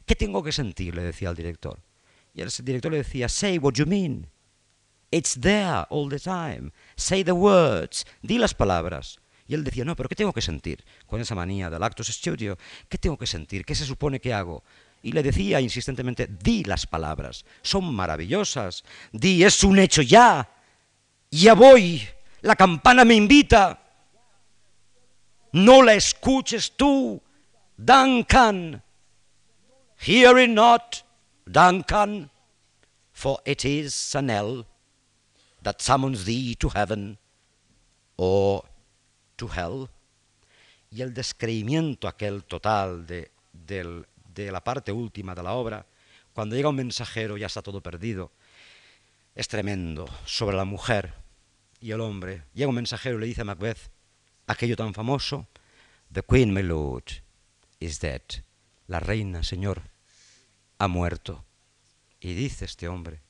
¿Qué tengo que sentir? le decía al director. Y el director le decía, say what you mean. It's there all the time. Say the words. Di las palabras. Y él decía, no, pero ¿qué tengo que sentir? Con esa manía del actos studio, ¿qué tengo que sentir? ¿Qué se supone que hago? Y le decía insistentemente, di las palabras, son maravillosas. Di, es un hecho ya. Ya voy. La campana me invita. No la escuches tú, Duncan. Hear it not, Duncan, for it is an knell that summons thee to heaven or to hell. Y el descreimiento aquel total de, de la parte última de la obra, cuando llega un mensajero ya está todo perdido, es tremendo sobre la mujer y el hombre. Llega un mensajero y le dice a Macbeth aquello tan famoso, The Queen, my lord, is dead. La reina, señor, ha muerto. Y dice este hombre,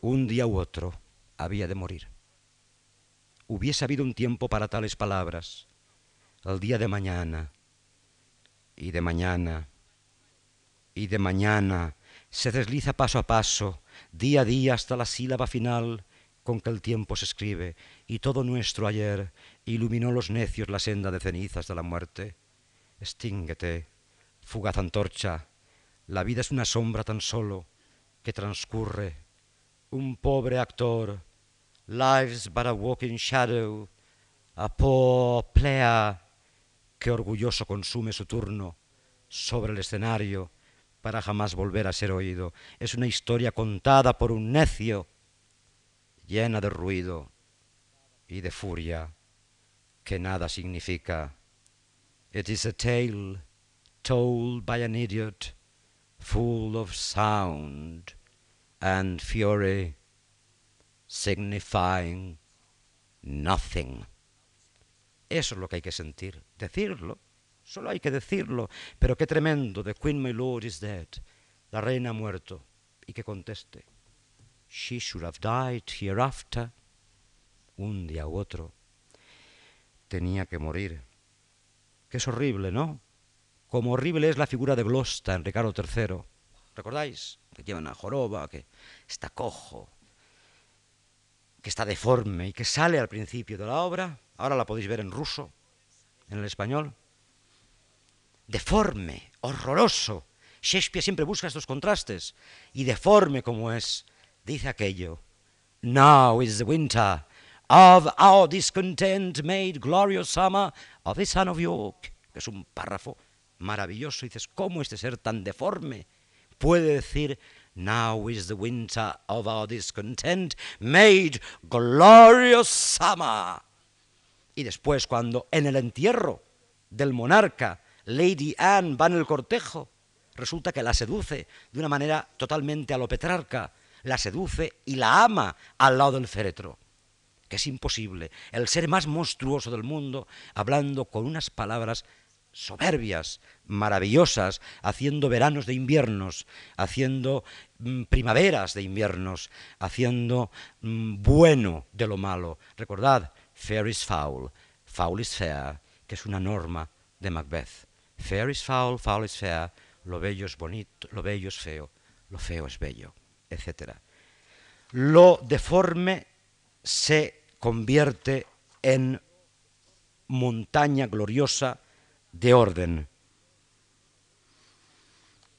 un día u otro había de morir. Hubiese habido un tiempo para tales palabras, el día de mañana, y de mañana, y de mañana, se desliza paso a paso, día a día hasta la sílaba final con que el tiempo se escribe, y todo nuestro ayer iluminó los necios la senda de cenizas de la muerte. Estínguete, fugaz antorcha, la vida es una sombra tan solo que transcurre. Un pobre actor, life's but a walking shadow, a poor que orgulloso consume su turno sobre el escenario para jamás volver a ser oído. Es una historia contada por un necio, llena de ruido y de furia, que nada significa. It is a tale told by an idiot full of sound and fury, signifying nothing. Eso es lo que hay que sentir, decirlo, solo hay que decirlo. Pero qué tremendo, the Queen My Lord is dead, la reina ha muerto, y que conteste, she should have died hereafter, un día u otro, tenía que morir. Que es horrible, ¿no? Como horrible es la figura de Glosta en Ricardo III. ¿Recordáis? Que lleva una joroba, que está cojo, que está deforme y que sale al principio de la obra. Ahora la podéis ver en ruso, en el español. Deforme, horroroso. Shakespeare siempre busca estos contrastes. Y deforme como es, dice aquello. Now is the winter of our discontent made glorious summer of the son of York. Que es un párrafo maravilloso. Y dices, ¿cómo este ser tan deforme puede decir, Now is the winter of our discontent made glorious summer? Y después, cuando en el entierro del monarca Lady Anne va en el cortejo, resulta que la seduce de una manera totalmente alopetrarca, la seduce y la ama al lado del féretro que es imposible, el ser más monstruoso del mundo, hablando con unas palabras soberbias, maravillosas, haciendo veranos de inviernos, haciendo mm, primaveras de inviernos, haciendo mm, bueno de lo malo. Recordad, fair is foul, foul is fair, que es una norma de Macbeth. Fair is foul, foul is fair, lo bello es bonito, lo bello es feo, lo feo es bello, etc. Lo deforme se convierte en montaña gloriosa de orden.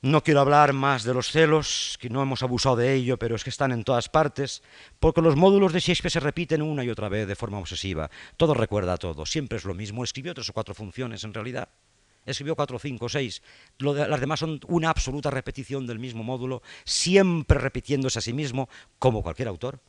No quiero hablar más de los celos, que no hemos abusado de ello, pero es que están en todas partes, porque los módulos de Shakespeare se repiten una y otra vez de forma obsesiva. Todo recuerda a todo, siempre es lo mismo. Escribió tres o cuatro funciones en realidad. Escribió cuatro, cinco, seis. las demás son una absoluta repetición del mismo módulo, siempre repitiéndose a sí mismo, como cualquier autor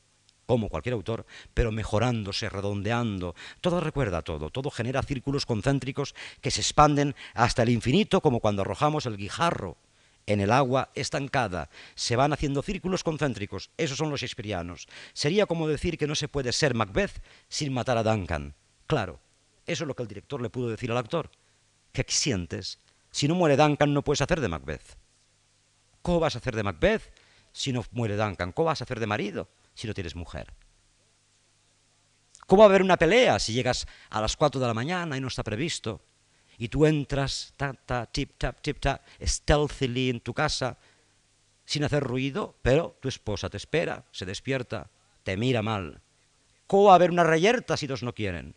como cualquier autor, pero mejorándose, redondeando. Todo recuerda todo, todo genera círculos concéntricos que se expanden hasta el infinito, como cuando arrojamos el guijarro en el agua estancada. Se van haciendo círculos concéntricos. Esos son los shakespearianos. Sería como decir que no se puede ser Macbeth sin matar a Duncan. Claro, eso es lo que el director le pudo decir al actor. ¿Qué sientes? Si no muere Duncan, no puedes hacer de Macbeth. ¿Cómo vas a hacer de Macbeth si no muere Duncan? ¿Cómo vas a hacer de marido? Si no tienes mujer? ¿Cómo va a haber una pelea si llegas a las 4 de la mañana y no está previsto? Y tú entras, ta, ta, tip, tap, tip, tap, stealthily en tu casa, sin hacer ruido, pero tu esposa te espera, se despierta, te mira mal. ¿Cómo va a haber una reyerta si dos no quieren?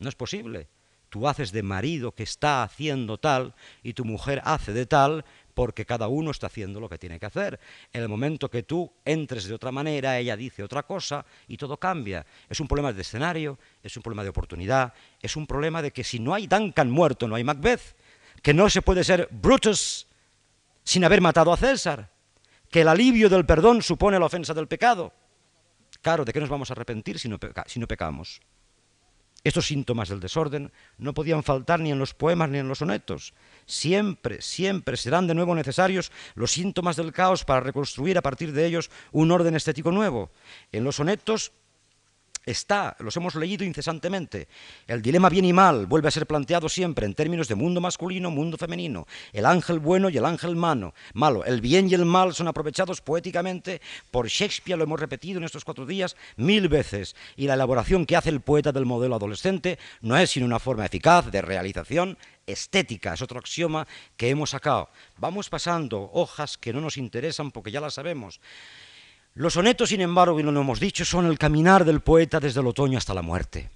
No es posible. Tú haces de marido que está haciendo tal y tu mujer hace de tal porque cada uno está haciendo lo que tiene que hacer. En el momento que tú entres de otra manera, ella dice otra cosa y todo cambia. Es un problema de escenario, es un problema de oportunidad, es un problema de que si no hay Duncan muerto, no hay Macbeth, que no se puede ser Brutus sin haber matado a César, que el alivio del perdón supone la ofensa del pecado. Claro, ¿de qué nos vamos a arrepentir si no, si no pecamos? Estos síntomas del desorden no podían faltar ni en los poemas ni en los sonetos. Siempre, siempre serán de nuevo necesarios los síntomas del caos para reconstruir a partir de ellos un orden estético nuevo. En los sonetos está, los hemos leído incesantemente. El dilema bien y mal vuelve a ser planteado siempre en términos de mundo masculino, mundo femenino, el ángel bueno y el ángel malo. malo. El bien y el mal son aprovechados poéticamente por Shakespeare, lo hemos repetido en estos cuatro días mil veces, y la elaboración que hace el poeta del modelo adolescente no es sino una forma eficaz de realización estética, es otro axioma que hemos sacado. Vamos pasando hojas que no nos interesan porque ya las sabemos. Los sonetos, sin embargo, y no lo hemos dicho, son el caminar del poeta desde el otoño hasta la muerte.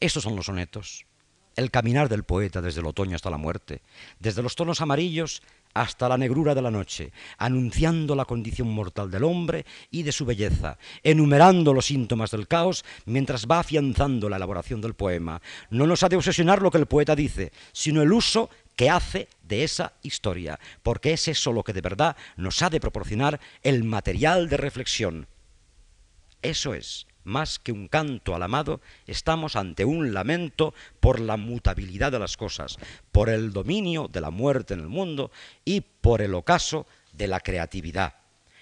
Esos son los sonetos. El caminar del poeta desde el otoño hasta la muerte, desde los tonos amarillos hasta la negrura de la noche, anunciando la condición mortal del hombre y de su belleza, enumerando los síntomas del caos mientras va afianzando la elaboración del poema. No nos ha de obsesionar lo que el poeta dice, sino el uso que hace de esa historia, porque es eso lo que de verdad nos ha de proporcionar el material de reflexión. Eso es, más que un canto al amado, estamos ante un lamento por la mutabilidad de las cosas, por el dominio de la muerte en el mundo y por el ocaso de la creatividad.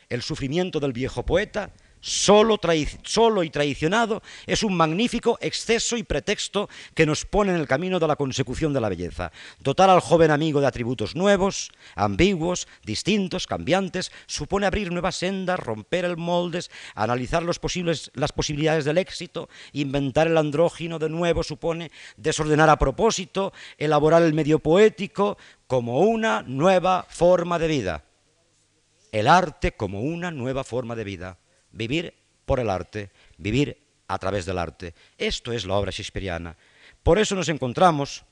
El sufrimiento del viejo poeta solo, y traicionado, es un magnífico exceso y pretexto que nos pone en el camino de la consecución de la belleza. Dotar al joven amigo de atributos nuevos, ambiguos, distintos, cambiantes, supone abrir nuevas sendas, romper el moldes, analizar los posibles, las posibilidades del éxito, inventar el andrógino de nuevo supone desordenar a propósito, elaborar el medio poético como una nueva forma de vida. El arte como una nueva forma de vida vivir por el arte, vivir a través del arte. Esto es la obra shakespeariana. Por eso nos encontramos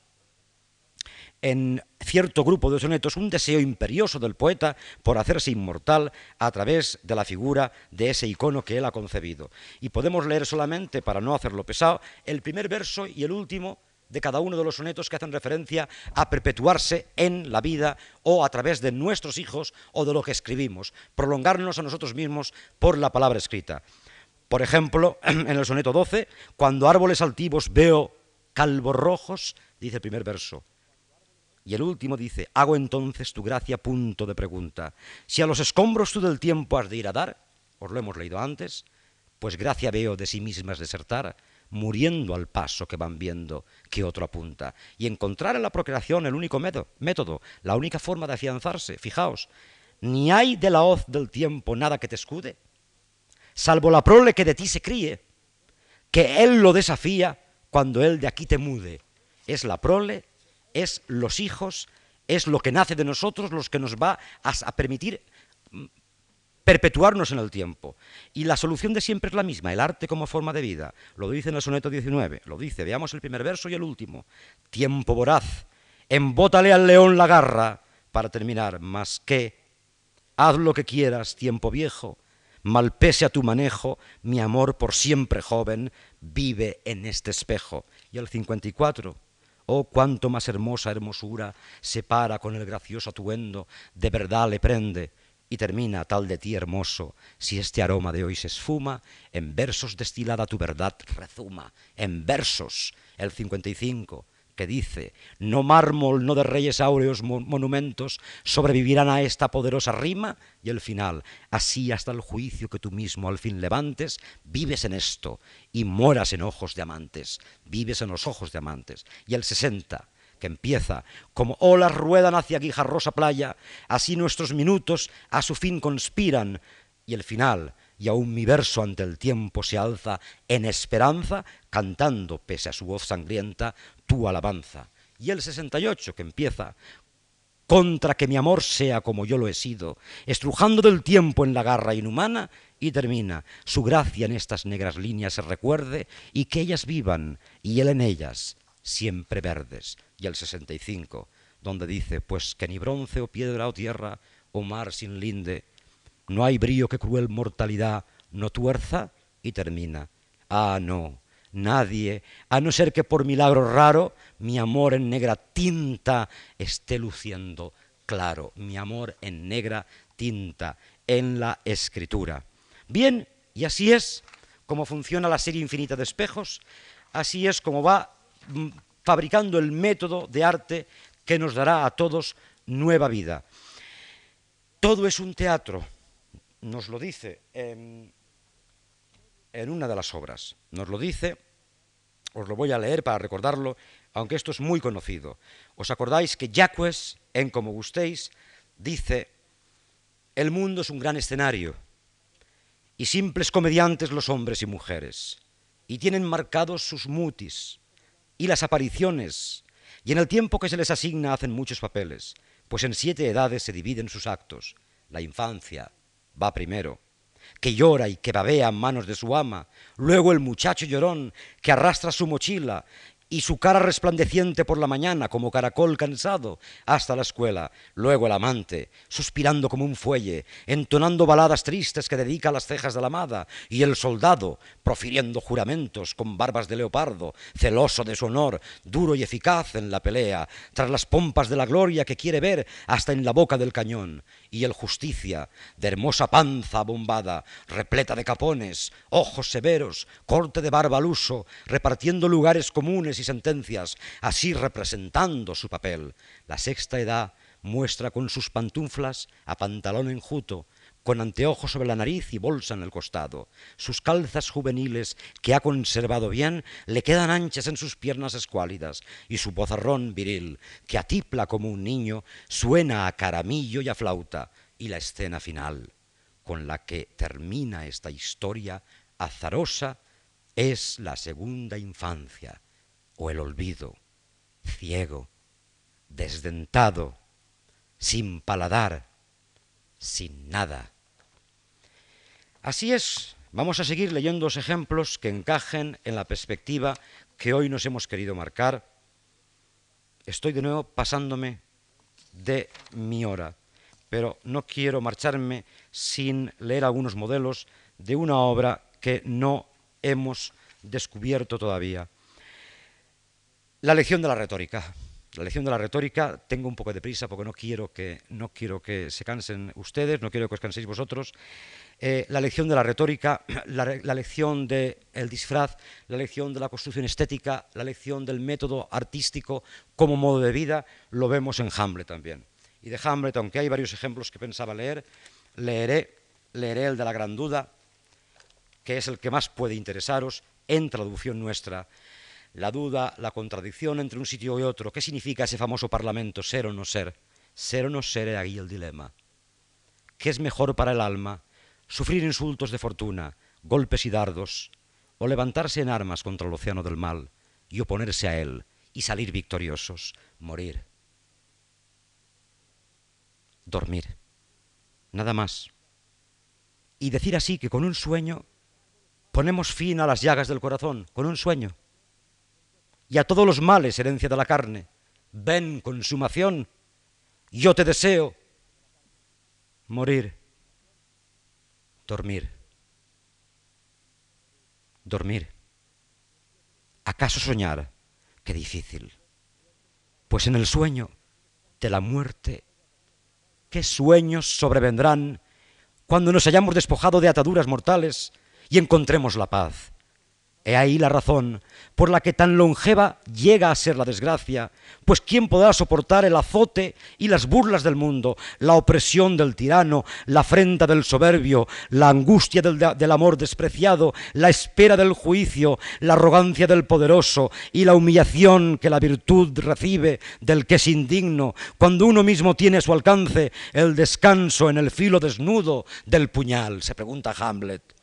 en cierto grupo de sonetos un deseo imperioso del poeta por hacerse inmortal a través de la figura de ese icono que él ha concebido. Y podemos leer solamente, para no hacerlo pesado, el primer verso y el último de cada uno de los sonetos que hacen referencia a perpetuarse en la vida o a través de nuestros hijos o de lo que escribimos, prolongarnos a nosotros mismos por la palabra escrita. Por ejemplo, en el soneto 12, cuando árboles altivos veo calvos rojos, dice el primer verso. Y el último dice, hago entonces tu gracia punto de pregunta. Si a los escombros tú del tiempo has de ir a dar, os lo hemos leído antes, pues gracia veo de sí mismas desertar, muriendo al paso que van viendo que otro apunta. Y encontrar en la procreación el único método, la única forma de afianzarse. Fijaos, ni hay de la hoz del tiempo nada que te escude, salvo la prole que de ti se críe, que él lo desafía cuando él de aquí te mude. Es la prole, es los hijos, es lo que nace de nosotros, los que nos va a permitir perpetuarnos en el tiempo. Y la solución de siempre es la misma, el arte como forma de vida. Lo dice en el soneto 19, lo dice, veamos el primer verso y el último. Tiempo voraz, embótale al león la garra, para terminar, más que, haz lo que quieras, tiempo viejo, malpese a tu manejo, mi amor por siempre joven, vive en este espejo. Y el 54, Oh, cuánto más hermosa hermosura se para con el gracioso atuendo, de verdad le prende y termina tal de ti hermoso, si este aroma de hoy se esfuma, en versos destilada tu verdad rezuma, en versos, el 55, que dice, no mármol, no de reyes áureos monumentos sobrevivirán a esta poderosa rima, y el final, así hasta el juicio que tú mismo al fin levantes, vives en esto y mueras en ojos de amantes, vives en los ojos de amantes. Y el 60, que empieza como olas ruedan hacia guijarrosa playa, así nuestros minutos a su fin conspiran, y el final, y aún mi verso ante el tiempo se alza en esperanza, cantando, pese a su voz sangrienta, tu alabanza. Y el 68, que empieza contra que mi amor sea como yo lo he sido, estrujando del tiempo en la garra inhumana, y termina, su gracia en estas negras líneas se recuerde, y que ellas vivan, y él en ellas, siempre verdes. Y el 65, donde dice, pues que ni bronce o piedra o tierra, o mar sin linde, no hay brío que cruel mortalidad no tuerza, y termina, ah, no, nadie, a no ser que por milagro raro mi amor en negra tinta esté luciendo claro, mi amor en negra tinta en la escritura. Bien, y así es como funciona la serie infinita de espejos, así es como va fabricando el método de arte que nos dará a todos nueva vida. Todo es un teatro, nos lo dice en, en una de las obras, nos lo dice os lo voy a leer para recordarlo, aunque esto es muy conocido. ¿Os acordáis que Jacques, en Como Gustéis, dice, el mundo es un gran escenario, y simples comediantes los hombres y mujeres, y tienen marcados sus mutis, y las apariciones, y en el tiempo que se les asigna hacen muchos papeles, pues en siete edades se dividen sus actos. La infancia va primero, que llora y que babea en manos de su ama, luego el muchacho llorón que arrastra su mochila y su cara resplandeciente por la mañana como caracol cansado hasta la escuela, luego el amante, suspirando como un fuelle, entonando baladas tristes que dedica a las cejas de la amada, y el soldado, profiriendo juramentos con barbas de leopardo, celoso de su honor, duro y eficaz en la pelea, tras las pompas de la gloria que quiere ver hasta en la boca del cañón, y el justicia, de hermosa panza bombada, repleta de capones, ojos severos, corte de barba al uso, repartiendo lugares comunes y sentencias, así representando su papel. La sexta edad muestra con sus pantuflas a pantalón enjuto, con anteojos sobre la nariz y bolsa en el costado. Sus calzas juveniles, que ha conservado bien, le quedan anchas en sus piernas escuálidas, y su vozarrón viril, que atipla como un niño, suena a caramillo y a flauta. Y la escena final, con la que termina esta historia azarosa, es la segunda infancia, o el olvido, ciego, desdentado, sin paladar, sin nada. Así es, vamos a seguir leyendo los ejemplos que encajen en la perspectiva que hoy nos hemos querido marcar. Estoy de nuevo pasándome de mi hora, pero no quiero marcharme sin leer algunos modelos de una obra que no hemos descubierto todavía. La lección de la retórica. La lección de la retórica, tengo un poco de prisa porque no quiero que, no quiero que se cansen ustedes, no quiero que os canséis vosotros. Eh, la lección de la retórica, la, lección del disfraz, la lección de la construcción estética, la lección del método artístico como modo de vida, lo vemos en Hamlet también. Y de Hamlet, aunque hay varios ejemplos que pensaba leer, leeré, leeré el de la gran duda, que es el que más puede interesaros en traducción nuestra la duda, la contradicción entre un sitio y otro. ¿Qué significa ese famoso parlamento, ser o no ser? Ser o no ser es ahí el dilema. ¿Qué es mejor para el alma? Sufrir insultos de fortuna, golpes y dardos, o levantarse en armas contra el océano del mal y oponerse a él y salir victoriosos, morir. Dormir. Nada más. Y decir así que con un sueño ponemos fin a las llagas del corazón, con un sueño y a todos los males, herencia de la carne. Ven, consumación, yo te deseo morir, dormir, dormir. ¿Acaso soñar? Qué difícil. Pues en el sueño de la muerte, ¿qué sueños sobrevendrán cuando nos hayamos despojado de ataduras mortales y encontremos la paz? He ahí la razón por la que tan longeva llega a ser la desgracia, pues ¿quién podrá soportar el azote y las burlas del mundo, la opresión del tirano, la afrenta del soberbio, la angustia del, del, amor despreciado, la espera del juicio, la arrogancia del poderoso y la humillación que la virtud recibe del que es indigno, cuando uno mismo tiene a su alcance el descanso en el filo desnudo del puñal? Se pregunta Hamlet.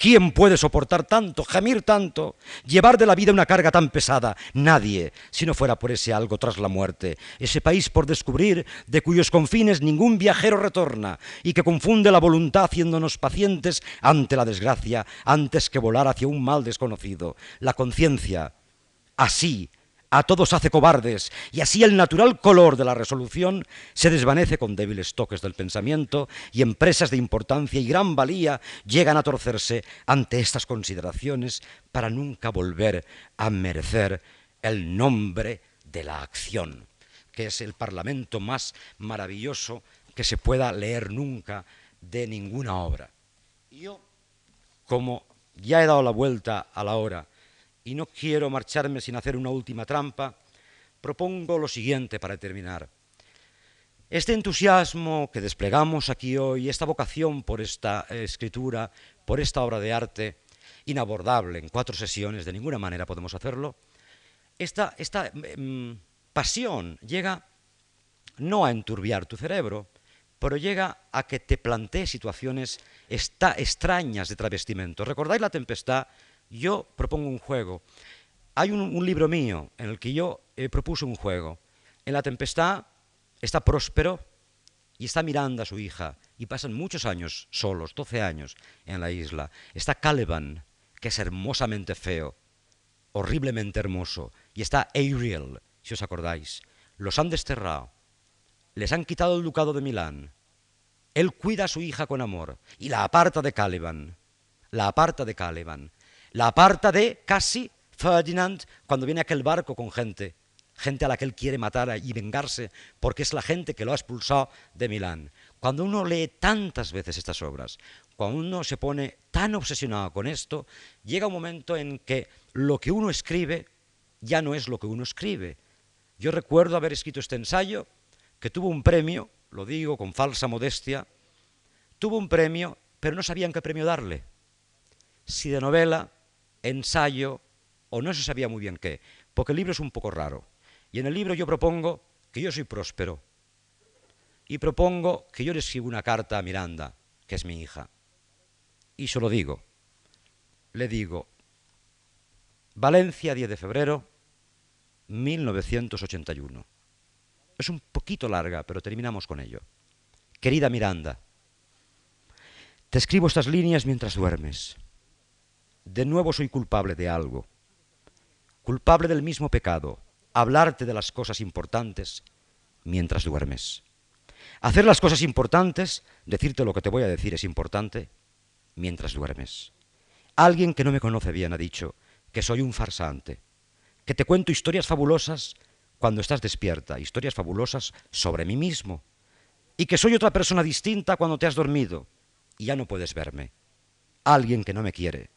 ¿Quién puede soportar tanto, gemir tanto, llevar de la vida una carga tan pesada? Nadie, si no fuera por ese algo tras la muerte, ese país por descubrir, de cuyos confines ningún viajero retorna, y que confunde la voluntad haciéndonos pacientes ante la desgracia, antes que volar hacia un mal desconocido. La conciencia, así, a todos hace cobardes, y así el natural color de la resolución se desvanece con débiles toques del pensamiento, y empresas de importancia y gran valía llegan a torcerse ante estas consideraciones para nunca volver a merecer el nombre de la acción, que es el parlamento más maravilloso que se pueda leer nunca de ninguna obra. Yo, como ya he dado la vuelta a la hora, y no quiero marcharme sin hacer una última trampa, propongo lo siguiente para terminar. Este entusiasmo que desplegamos aquí hoy, esta vocación por esta escritura, por esta obra de arte, inabordable en cuatro sesiones, de ninguna manera podemos hacerlo, esta, esta mm, pasión llega no a enturbiar tu cerebro, pero llega a que te plantee situaciones extrañas de travestimento. ¿Recordáis la tempestad yo propongo un juego. Hay un, libro mío en el que yo eh, propuse un juego. En la tempestad está Próspero y está Miranda, su hija, y pasan muchos años solos, 12 años, en la isla. Está Caliban, que es hermosamente feo, horriblemente hermoso, y está Ariel, si os acordáis. Los han desterrado, les han quitado el ducado de Milán. Él cuida a su hija con amor y la aparta de Caliban. La aparta de Caliban la aparta de casi Ferdinand cuando viene aquel barco con gente, gente a la que él quiere matar y vengarse, porque es la gente que lo ha expulsado de Milán. Cuando uno lee tantas veces estas obras, cuando uno se pone tan obsesionado con esto, llega un momento en que lo que uno escribe ya no es lo que uno escribe. Yo recuerdo haber escrito este ensayo, que tuvo un premio, lo digo con falsa modestia, tuvo un premio, pero no sabían qué premio darle. Si de novela, ensayo o no se sabía muy bien qué, porque el libro es un poco raro. Y en el libro yo propongo que yo soy próspero y propongo que yo le escribo una carta a Miranda, que es mi hija, y se lo digo. Le digo, Valencia, 10 de febrero, 1981. Es un poquito larga, pero terminamos con ello. Querida Miranda, te escribo estas líneas mientras duermes de nuevo soy culpable de algo, culpable del mismo pecado, hablarte de las cosas importantes mientras duermes. Hacer las cosas importantes, decirte lo que te voy a decir es importante, mientras duermes. Alguien que no me conoce bien ha dicho que soy un farsante, que te cuento historias fabulosas cuando estás despierta, historias fabulosas sobre mí mismo, y que soy otra persona distinta cuando te has dormido y ya no puedes verme. Alguien que no me quiere,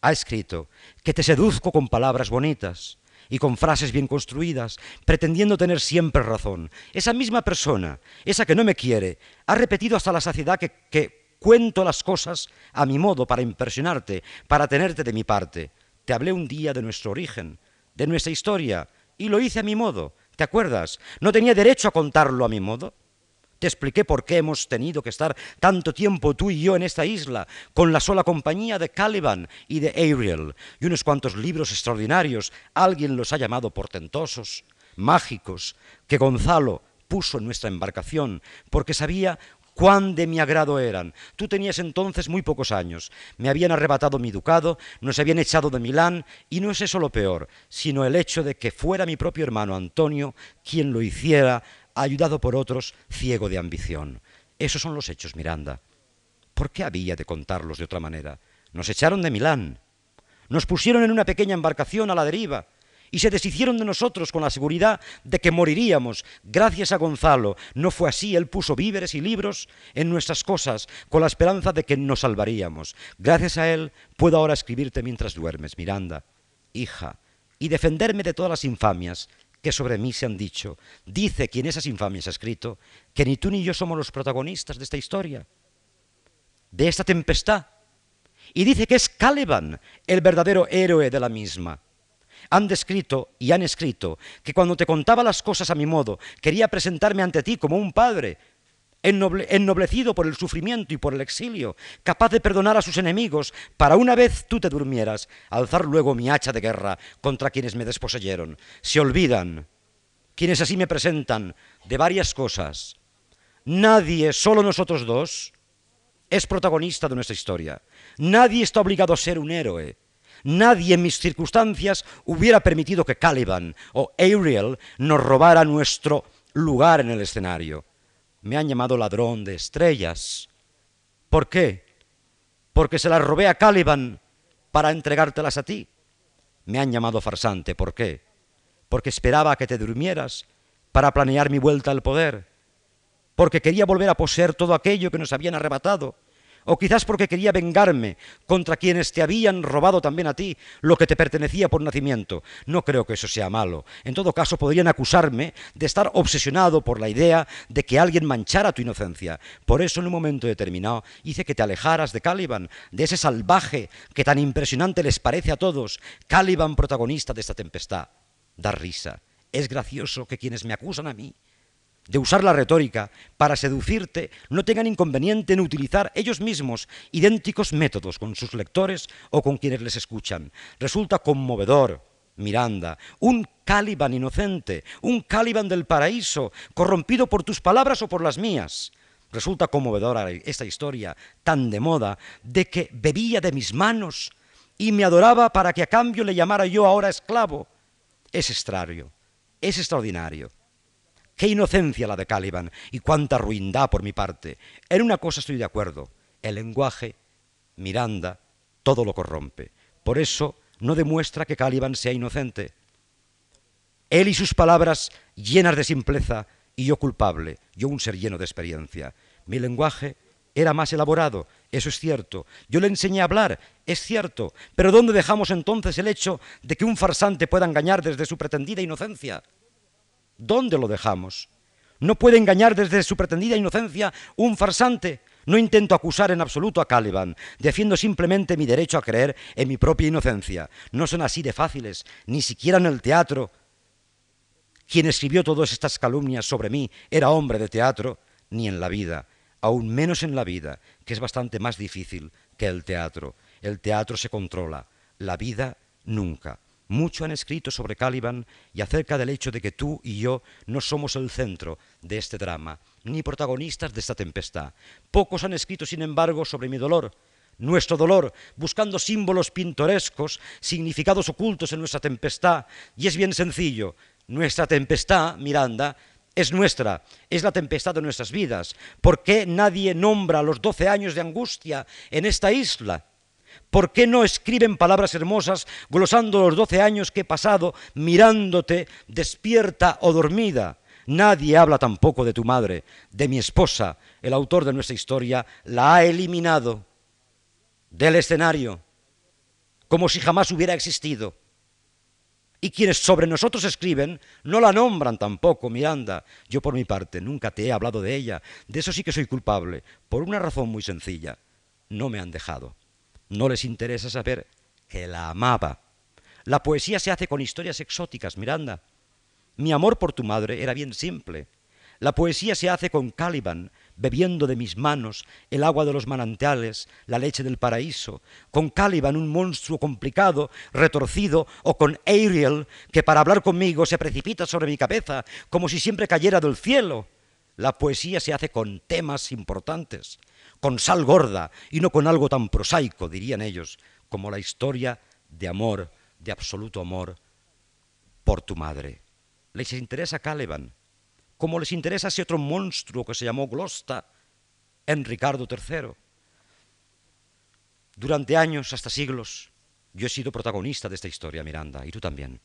ha escrito que te seduzco con palabras bonitas y con frases bien construidas, pretendiendo tener siempre razón. Esa misma persona, esa que no me quiere, ha repetido hasta la saciedad que, que cuento las cosas a mi modo para impresionarte, para tenerte de mi parte. Te hablé un día de nuestro origen, de nuestra historia, y lo hice a mi modo. ¿Te acuerdas? ¿No tenía derecho a contarlo a mi modo? Te expliqué por qué hemos tenido que estar tanto tiempo tú y yo en esta isla, con la sola compañía de Caliban y de Ariel, y unos cuantos libros extraordinarios, alguien los ha llamado portentosos, mágicos, que Gonzalo puso en nuestra embarcación, porque sabía cuán de mi agrado eran. Tú tenías entonces muy pocos años, me habían arrebatado mi ducado, nos habían echado de Milán, y no es eso lo peor, sino el hecho de que fuera mi propio hermano Antonio quien lo hiciera ayudado por otros, ciego de ambición. Esos son los hechos, Miranda. ¿Por qué había de contarlos de otra manera? Nos echaron de Milán, nos pusieron en una pequeña embarcación a la deriva y se deshicieron de nosotros con la seguridad de que moriríamos. Gracias a Gonzalo, no fue así, él puso víveres y libros en nuestras cosas con la esperanza de que nos salvaríamos. Gracias a él puedo ahora escribirte mientras duermes, Miranda, hija, y defenderme de todas las infamias que sobre mí se han dicho. Dice quien esas infamias ha escrito que ni tú ni yo somos los protagonistas de esta historia, de esta tempestad. Y dice que es Caliban el verdadero héroe de la misma. Han descrito y han escrito que cuando te contaba las cosas a mi modo, quería presentarme ante ti como un padre. Ennoblecido por el sufrimiento y por el exilio, capaz de perdonar a sus enemigos, para una vez tú te durmieras, alzar luego mi hacha de guerra contra quienes me desposeyeron. Se olvidan, quienes así me presentan, de varias cosas. Nadie, solo nosotros dos, es protagonista de nuestra historia. Nadie está obligado a ser un héroe. Nadie en mis circunstancias hubiera permitido que Caliban o Ariel nos robara nuestro lugar en el escenario. Me han llamado ladrón de estrellas. ¿Por qué? Porque se las robé a Caliban para entregártelas a ti. Me han llamado farsante. ¿Por qué? Porque esperaba que te durmieras para planear mi vuelta al poder. Porque quería volver a poseer todo aquello que nos habían arrebatado o quizás porque quería vengarme contra quienes te habían robado también a ti lo que te pertenecía por nacimiento. No creo que eso sea malo. En todo caso, podrían acusarme de estar obsesionado por la idea de que alguien manchara tu inocencia. Por eso, en un momento determinado, hice que te alejaras de Caliban, de ese salvaje que tan impresionante les parece a todos. Caliban, protagonista de esta tempestad. Da risa. Es gracioso que quienes me acusan a mí de usar la retórica para seducirte no tengan inconveniente en utilizar ellos mismos idénticos métodos con sus lectores o con quienes les escuchan. Resulta conmovedor, Miranda, un Caliban inocente, un Caliban del paraíso, corrompido por tus palabras o por las mías. Resulta conmovedora esta historia tan de moda de que bebía de mis manos y me adoraba para que a cambio le llamara yo ahora esclavo. Es extraño, es extraordinario. Qué inocencia la de Caliban y cuánta ruindad por mi parte. En una cosa estoy de acuerdo. El lenguaje, Miranda, todo lo corrompe. Por eso no demuestra que Caliban sea inocente. Él y sus palabras llenas de simpleza y yo culpable, yo un ser lleno de experiencia. Mi lenguaje era más elaborado, eso es cierto. Yo le enseñé a hablar, es cierto. Pero ¿dónde dejamos entonces el hecho de que un farsante pueda engañar desde su pretendida inocencia? ¿Dónde lo dejamos? No puede engañar desde su pretendida inocencia un farsante. No intento acusar en absoluto a Caliban, defiendo simplemente mi derecho a creer en mi propia inocencia. No son así de fáciles, ni siquiera en el teatro. Quien escribió todas estas calumnias sobre mí era hombre de teatro, ni en la vida, aún menos en la vida, que es bastante más difícil que el teatro. El teatro se controla, la vida nunca. Mucho han escrito sobre Caliban y acerca del hecho de que tú y yo no somos el centro de este drama, ni protagonistas de esta tempestad. Pocos han escrito, sin embargo, sobre mi dolor, nuestro dolor, buscando símbolos pintorescos, significados ocultos en nuestra tempestad. Y es bien sencillo, nuestra tempestad, Miranda, es nuestra, es la tempestad de nuestras vidas. ¿Por qué nadie nombra los doce años de angustia en esta isla? ¿Por qué no escriben palabras hermosas glosando los doce años que he pasado mirándote despierta o dormida? Nadie habla tampoco de tu madre, de mi esposa. El autor de nuestra historia la ha eliminado del escenario, como si jamás hubiera existido. Y quienes sobre nosotros escriben no la nombran tampoco, Miranda. Yo por mi parte nunca te he hablado de ella. De eso sí que soy culpable, por una razón muy sencilla. No me han dejado. No les interesa saber que la amaba. La poesía se hace con historias exóticas, Miranda. Mi amor por tu madre era bien simple. La poesía se hace con Caliban, bebiendo de mis manos el agua de los manantiales, la leche del paraíso, con Caliban, un monstruo complicado, retorcido, o con Ariel, que para hablar conmigo se precipita sobre mi cabeza, como si siempre cayera del cielo. La poesía se hace con temas importantes, con sal gorda y no con algo tan prosaico, dirían ellos, como la historia de amor, de absoluto amor por tu madre. Les interesa Caliban, como les interesa ese otro monstruo que se llamó Glosta en Ricardo III. Durante años, hasta siglos, yo he sido protagonista de esta historia, Miranda, y tú también.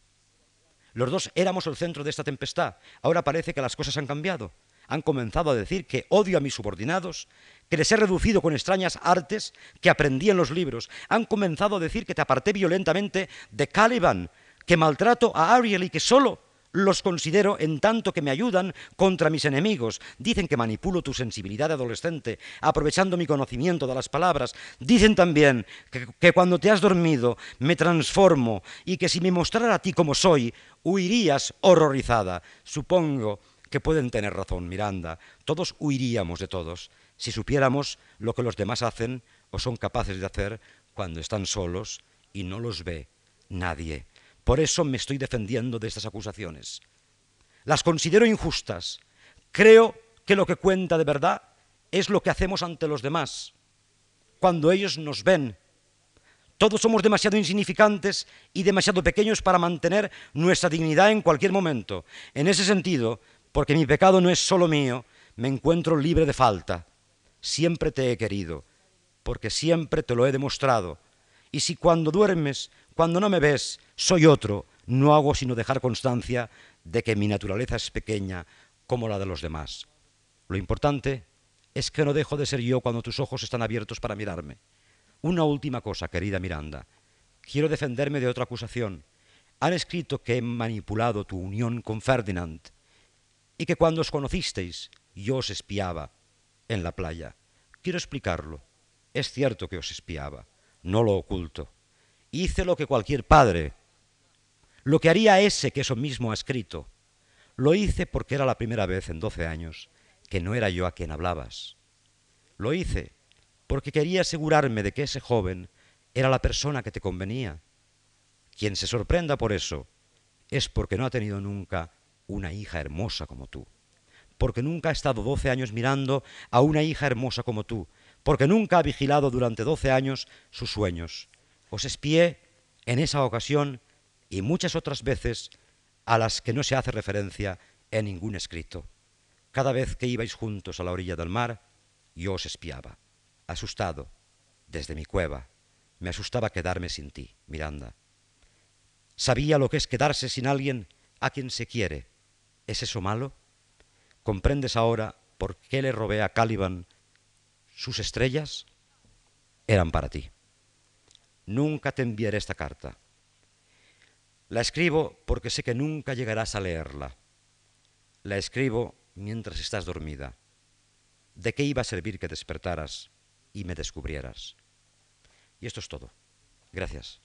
Los dos éramos el centro de esta tempestad. Ahora parece que las cosas han cambiado han comenzado a decir que odio a mis subordinados, que les he reducido con extrañas artes que aprendí en los libros. Han comenzado a decir que te aparté violentamente de Caliban, que maltrato a Ariel y que solo los considero en tanto que me ayudan contra mis enemigos. Dicen que manipulo tu sensibilidad de adolescente, aprovechando mi conocimiento de las palabras. Dicen también que, que, cuando te has dormido me transformo y que si me mostrara a ti como soy, huirías horrorizada. Supongo que pueden tener razón, Miranda. Todos huiríamos de todos si supiéramos lo que los demás hacen o son capaces de hacer cuando están solos y no los ve nadie. Por eso me estoy defendiendo de estas acusaciones. Las considero injustas. Creo que lo que cuenta de verdad es lo que hacemos ante los demás, cuando ellos nos ven. Todos somos demasiado insignificantes y demasiado pequeños para mantener nuestra dignidad en cualquier momento. En ese sentido, porque mi pecado no es solo mío, me encuentro libre de falta. Siempre te he querido, porque siempre te lo he demostrado. Y si cuando duermes, cuando no me ves, soy otro, no hago sino dejar constancia de que mi naturaleza es pequeña como la de los demás. Lo importante es que no dejo de ser yo cuando tus ojos están abiertos para mirarme. Una última cosa, querida Miranda. Quiero defenderme de otra acusación. Han escrito que he manipulado tu unión con Ferdinand y que cuando os conocisteis yo os espiaba en la playa. Quiero explicarlo. Es cierto que os espiaba, no lo oculto. Hice lo que cualquier padre, lo que haría ese que eso mismo ha escrito. Lo hice porque era la primera vez en doce años que no era yo a quien hablabas. Lo hice porque quería asegurarme de que ese joven era la persona que te convenía. Quien se sorprenda por eso es porque no ha tenido nunca una hija hermosa como tú, porque nunca ha estado doce años mirando a una hija hermosa como tú, porque nunca ha vigilado durante doce años sus sueños. Os espié en esa ocasión y muchas otras veces a las que no se hace referencia en ningún escrito. Cada vez que ibais juntos a la orilla del mar, yo os espiaba, asustado, desde mi cueva. Me asustaba quedarme sin ti, Miranda. Sabía lo que es quedarse sin alguien a quien se quiere. ¿Es eso malo? ¿Comprendes ahora por qué le robé a Caliban sus estrellas? Eran para ti. Nunca te enviaré esta carta. La escribo porque sé que nunca llegarás a leerla. La escribo mientras estás dormida. ¿De qué iba a servir que despertaras y me descubrieras? Y esto es todo. Gracias.